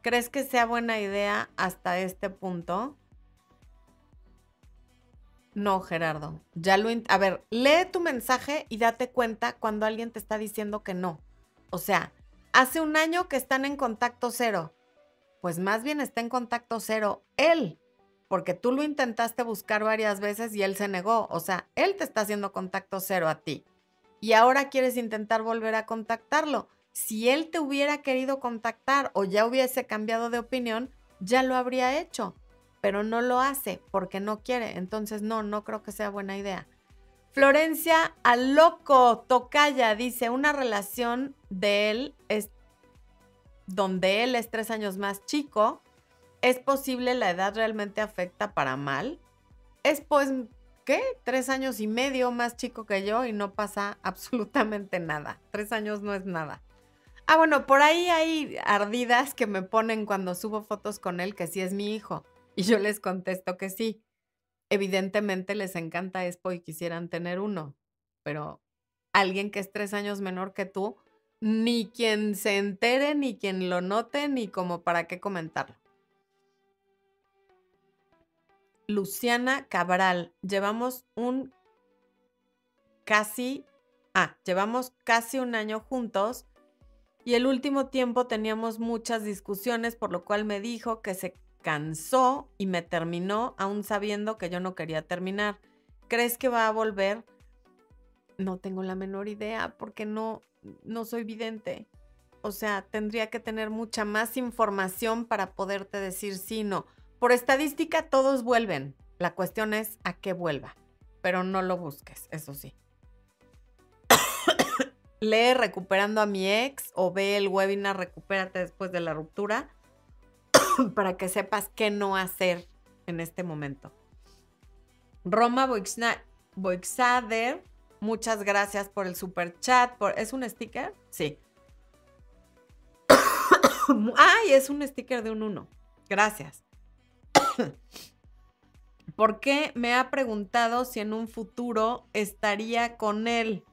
¿Crees que sea buena idea hasta este punto? No, Gerardo. Ya lo a ver, lee tu mensaje y date cuenta cuando alguien te está diciendo que no. O sea, hace un año que están en contacto cero. Pues más bien está en contacto cero él, porque tú lo intentaste buscar varias veces y él se negó. O sea, él te está haciendo contacto cero a ti y ahora quieres intentar volver a contactarlo. Si él te hubiera querido contactar o ya hubiese cambiado de opinión, ya lo habría hecho. pero no lo hace porque no quiere. Entonces, no, no creo que sea buena idea. Florencia al loco Tocaya dice, una relación de él es donde él es tres años más chico. ¿Es posible la edad realmente afecta para mal? Es pues, ¿qué? Tres años y medio más chico que yo y no pasa absolutamente nada. Tres años no es nada. Ah, bueno, por ahí hay ardidas que me ponen cuando subo fotos con él que sí es mi hijo. Y yo les contesto que sí. Evidentemente les encanta Expo y quisieran tener uno, pero alguien que es tres años menor que tú, ni quien se entere, ni quien lo note, ni como para qué comentarlo. Luciana Cabral, llevamos un casi, ah, llevamos casi un año juntos y el último tiempo teníamos muchas discusiones, por lo cual me dijo que se cansó y me terminó aún sabiendo que yo no quería terminar. ¿Crees que va a volver? No tengo la menor idea porque no, no soy vidente. O sea, tendría que tener mucha más información para poderte decir sí, no. Por estadística todos vuelven. La cuestión es a qué vuelva. Pero no lo busques, eso sí lee Recuperando a mi ex o ve el webinar Recupérate después de la ruptura para que sepas qué no hacer en este momento. Roma Boixader, muchas gracias por el super chat. Por, ¿Es un sticker? Sí. Ay, es un sticker de un 1. Gracias. ¿Por qué me ha preguntado si en un futuro estaría con él?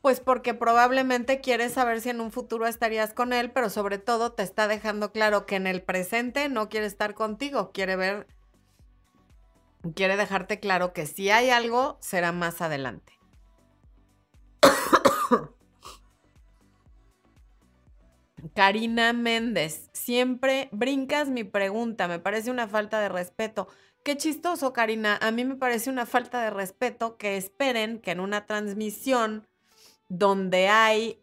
Pues porque probablemente quieres saber si en un futuro estarías con él, pero sobre todo te está dejando claro que en el presente no quiere estar contigo, quiere ver, quiere dejarte claro que si hay algo, será más adelante. Karina Méndez, siempre brincas mi pregunta, me parece una falta de respeto. Qué chistoso, Karina. A mí me parece una falta de respeto que esperen que en una transmisión donde hay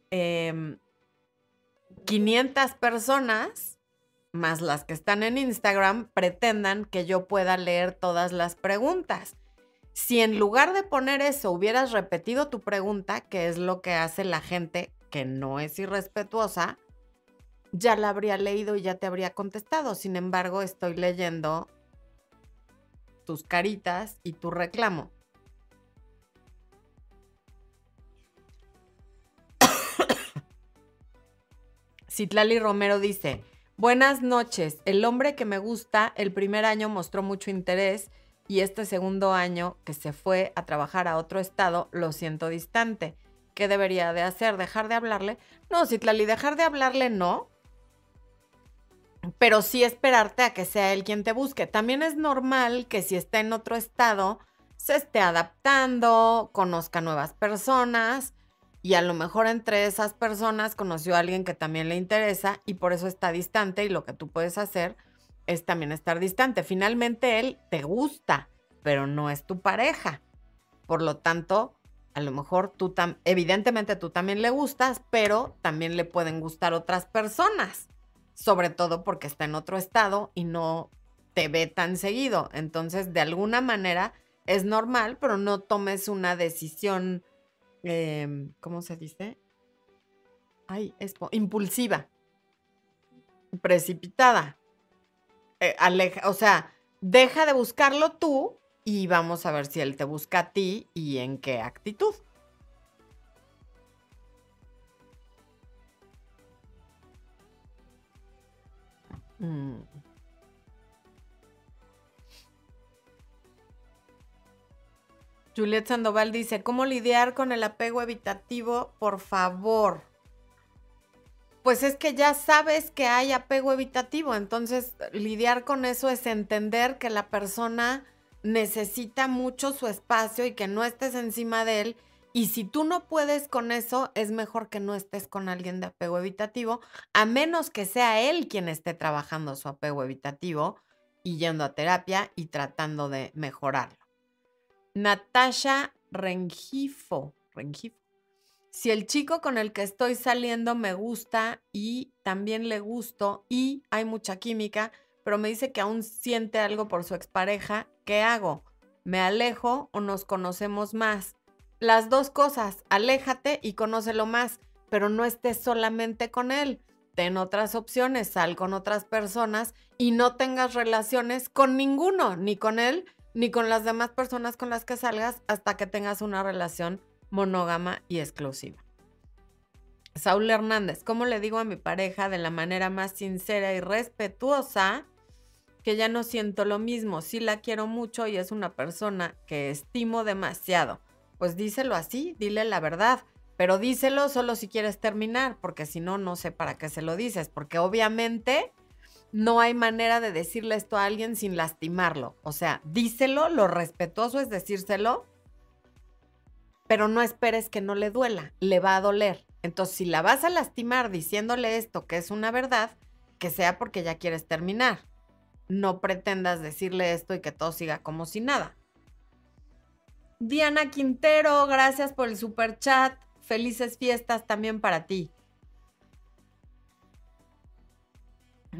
500 em, personas, más las que están en Instagram, pretendan que yo pueda leer todas las preguntas. Si en lugar de poner eso hubieras repetido tu pregunta, que es lo que hace la gente que no es irrespetuosa, ya la habría leído y ya te habría contestado. Sin embargo, estoy leyendo tus caritas y tu reclamo. Citlali Romero dice, buenas noches, el hombre que me gusta el primer año mostró mucho interés y este segundo año que se fue a trabajar a otro estado lo siento distante. ¿Qué debería de hacer? ¿Dejar de hablarle? No, Citlali, dejar de hablarle no, pero sí esperarte a que sea él quien te busque. También es normal que si está en otro estado, se esté adaptando, conozca nuevas personas y a lo mejor entre esas personas conoció a alguien que también le interesa y por eso está distante y lo que tú puedes hacer es también estar distante. Finalmente él te gusta, pero no es tu pareja. Por lo tanto, a lo mejor tú evidentemente tú también le gustas, pero también le pueden gustar otras personas, sobre todo porque está en otro estado y no te ve tan seguido. Entonces, de alguna manera es normal, pero no tomes una decisión Em, ¿cómo se dice? Ay, es impulsiva, precipitada. Eh, aleja, o sea, deja de buscarlo tú y vamos a ver si él te busca a ti y en qué actitud. Mm. Juliet Sandoval dice, ¿cómo lidiar con el apego evitativo? Por favor. Pues es que ya sabes que hay apego evitativo, entonces lidiar con eso es entender que la persona necesita mucho su espacio y que no estés encima de él. Y si tú no puedes con eso, es mejor que no estés con alguien de apego evitativo, a menos que sea él quien esté trabajando su apego evitativo y yendo a terapia y tratando de mejorarlo. Natasha Rengifo. Rengifo. Si el chico con el que estoy saliendo me gusta y también le gusto y hay mucha química, pero me dice que aún siente algo por su expareja, ¿qué hago? ¿Me alejo o nos conocemos más? Las dos cosas, aléjate y conócelo más, pero no estés solamente con él. Ten otras opciones, sal con otras personas y no tengas relaciones con ninguno, ni con él, ni con las demás personas con las que salgas hasta que tengas una relación monógama y exclusiva. Saúl Hernández, ¿cómo le digo a mi pareja de la manera más sincera y respetuosa que ya no siento lo mismo? Sí la quiero mucho y es una persona que estimo demasiado. Pues díselo así, dile la verdad, pero díselo solo si quieres terminar, porque si no, no sé para qué se lo dices, porque obviamente no hay manera de decirle esto a alguien sin lastimarlo. O sea, díselo, lo respetuoso es decírselo, pero no esperes que no le duela, le va a doler. Entonces, si la vas a lastimar diciéndole esto que es una verdad, que sea porque ya quieres terminar. No pretendas decirle esto y que todo siga como si nada. Diana Quintero, gracias por el super chat. Felices fiestas también para ti.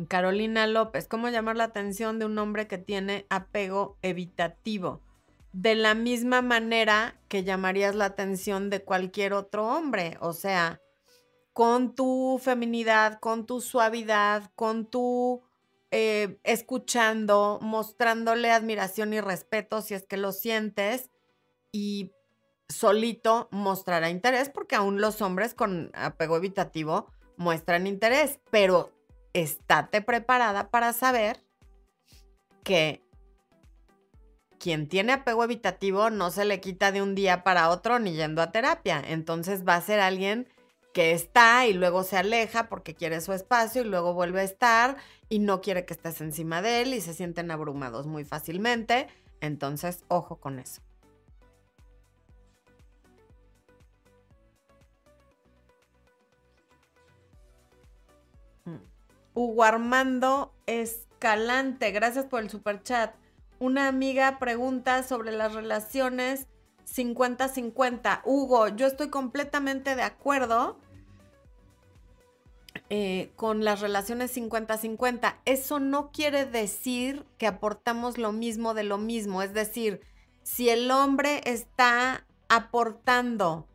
Carolina López, ¿cómo llamar la atención de un hombre que tiene apego evitativo? de la misma manera que llamarías la atención de cualquier otro hombre, o sea, con tu feminidad, con tu suavidad, con tu eh, escuchando, mostrándole admiración y respeto si es que lo sientes y solito mostrará interés porque aún los hombres con apego evitativo muestran interés, pero estate preparada para saber que quien tiene apego evitativo no se le quita de un día para otro ni yendo a terapia. Entonces va a ser alguien que está y luego se aleja porque quiere su espacio y luego vuelve a estar y no quiere que estés encima de él y se sienten abrumados muy fácilmente. Entonces, ojo con eso. Hugo Armando Escalante, gracias por el super chat una amiga pregunta sobre las relaciones 50-50. Hugo, yo estoy completamente de acuerdo eh, con las relaciones 50-50. Eso no quiere decir que aportamos lo mismo de lo mismo. Es decir, si el hombre está aportando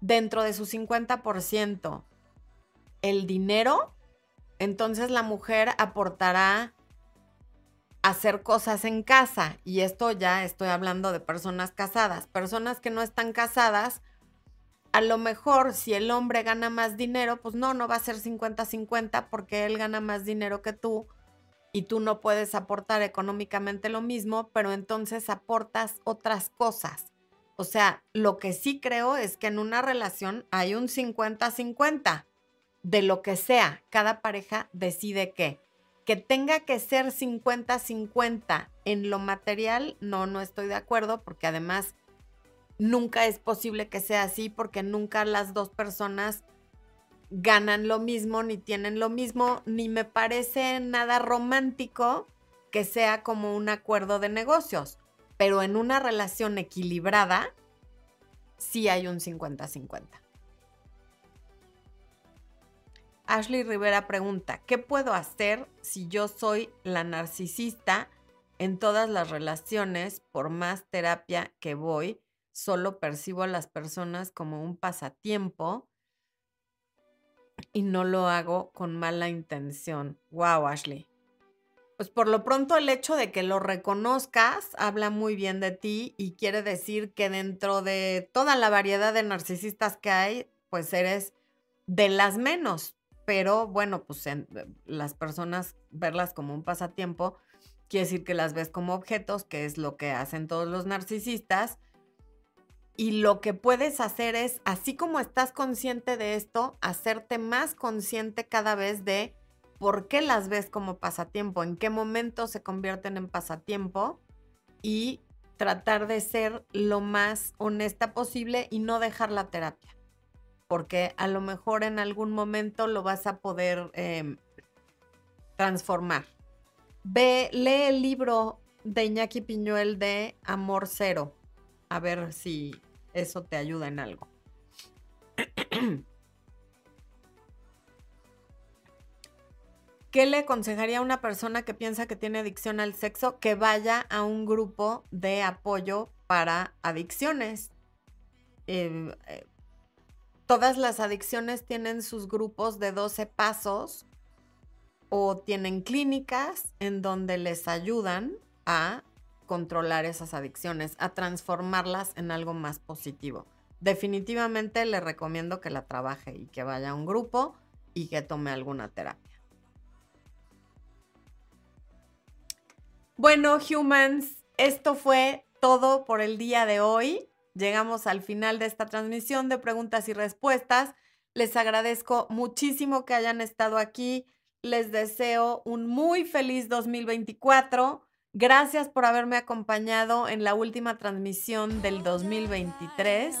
dentro de su 50% el dinero, entonces la mujer aportará hacer cosas en casa. Y esto ya estoy hablando de personas casadas. Personas que no están casadas, a lo mejor si el hombre gana más dinero, pues no, no va a ser 50-50 porque él gana más dinero que tú y tú no puedes aportar económicamente lo mismo, pero entonces aportas otras cosas. O sea, lo que sí creo es que en una relación hay un 50-50 de lo que sea. Cada pareja decide qué que tenga que ser 50-50 en lo material, no, no estoy de acuerdo, porque además nunca es posible que sea así, porque nunca las dos personas ganan lo mismo, ni tienen lo mismo, ni me parece nada romántico que sea como un acuerdo de negocios. Pero en una relación equilibrada, sí hay un 50-50. Ashley Rivera pregunta, ¿qué puedo hacer si yo soy la narcisista en todas las relaciones? Por más terapia que voy, solo percibo a las personas como un pasatiempo y no lo hago con mala intención. Wow, Ashley. Pues por lo pronto el hecho de que lo reconozcas habla muy bien de ti y quiere decir que dentro de toda la variedad de narcisistas que hay, pues eres de las menos pero bueno, pues las personas verlas como un pasatiempo quiere decir que las ves como objetos, que es lo que hacen todos los narcisistas. Y lo que puedes hacer es, así como estás consciente de esto, hacerte más consciente cada vez de por qué las ves como pasatiempo, en qué momento se convierten en pasatiempo y tratar de ser lo más honesta posible y no dejar la terapia porque a lo mejor en algún momento lo vas a poder em, transformar. Ve, lee el libro de Iñaki Piñuel de Amor Cero, a ver si eso te ayuda en algo. ¿Qué le aconsejaría a una persona que piensa que tiene adicción al sexo? Que vaya a un grupo de apoyo para adicciones. Em, eh, todas las adicciones tienen sus grupos de 12 pasos o tienen clínicas en donde les ayudan a controlar esas adicciones, a transformarlas en algo más positivo. Definitivamente le recomiendo que la trabaje y que vaya a un grupo y que tome alguna terapia. Bueno, humans, esto fue todo por el día de hoy. Llegamos al final de esta transmisión de preguntas y respuestas. Les agradezco muchísimo que hayan estado aquí. Les deseo un muy feliz 2024. Gracias por haberme acompañado en la última transmisión del 2023.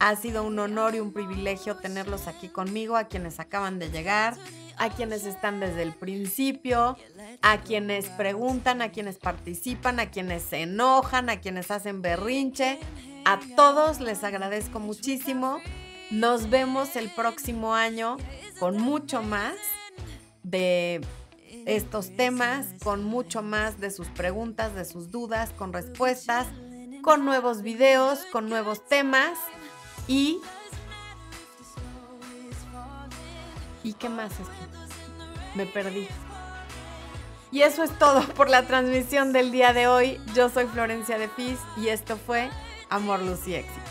Ha sido un honor y un privilegio tenerlos aquí conmigo, a quienes acaban de llegar, a quienes están desde el principio, a quienes preguntan, a quienes participan, a quienes se enojan, a quienes hacen berrinche. A todos les agradezco muchísimo. Nos vemos el próximo año con mucho más de estos temas, con mucho más de sus preguntas, de sus dudas, con respuestas, con nuevos videos, con nuevos temas y... ¿Y qué más es Me perdí. Y eso es todo por la transmisión del día de hoy. Yo soy Florencia de Piz y esto fue Amor, Luz y.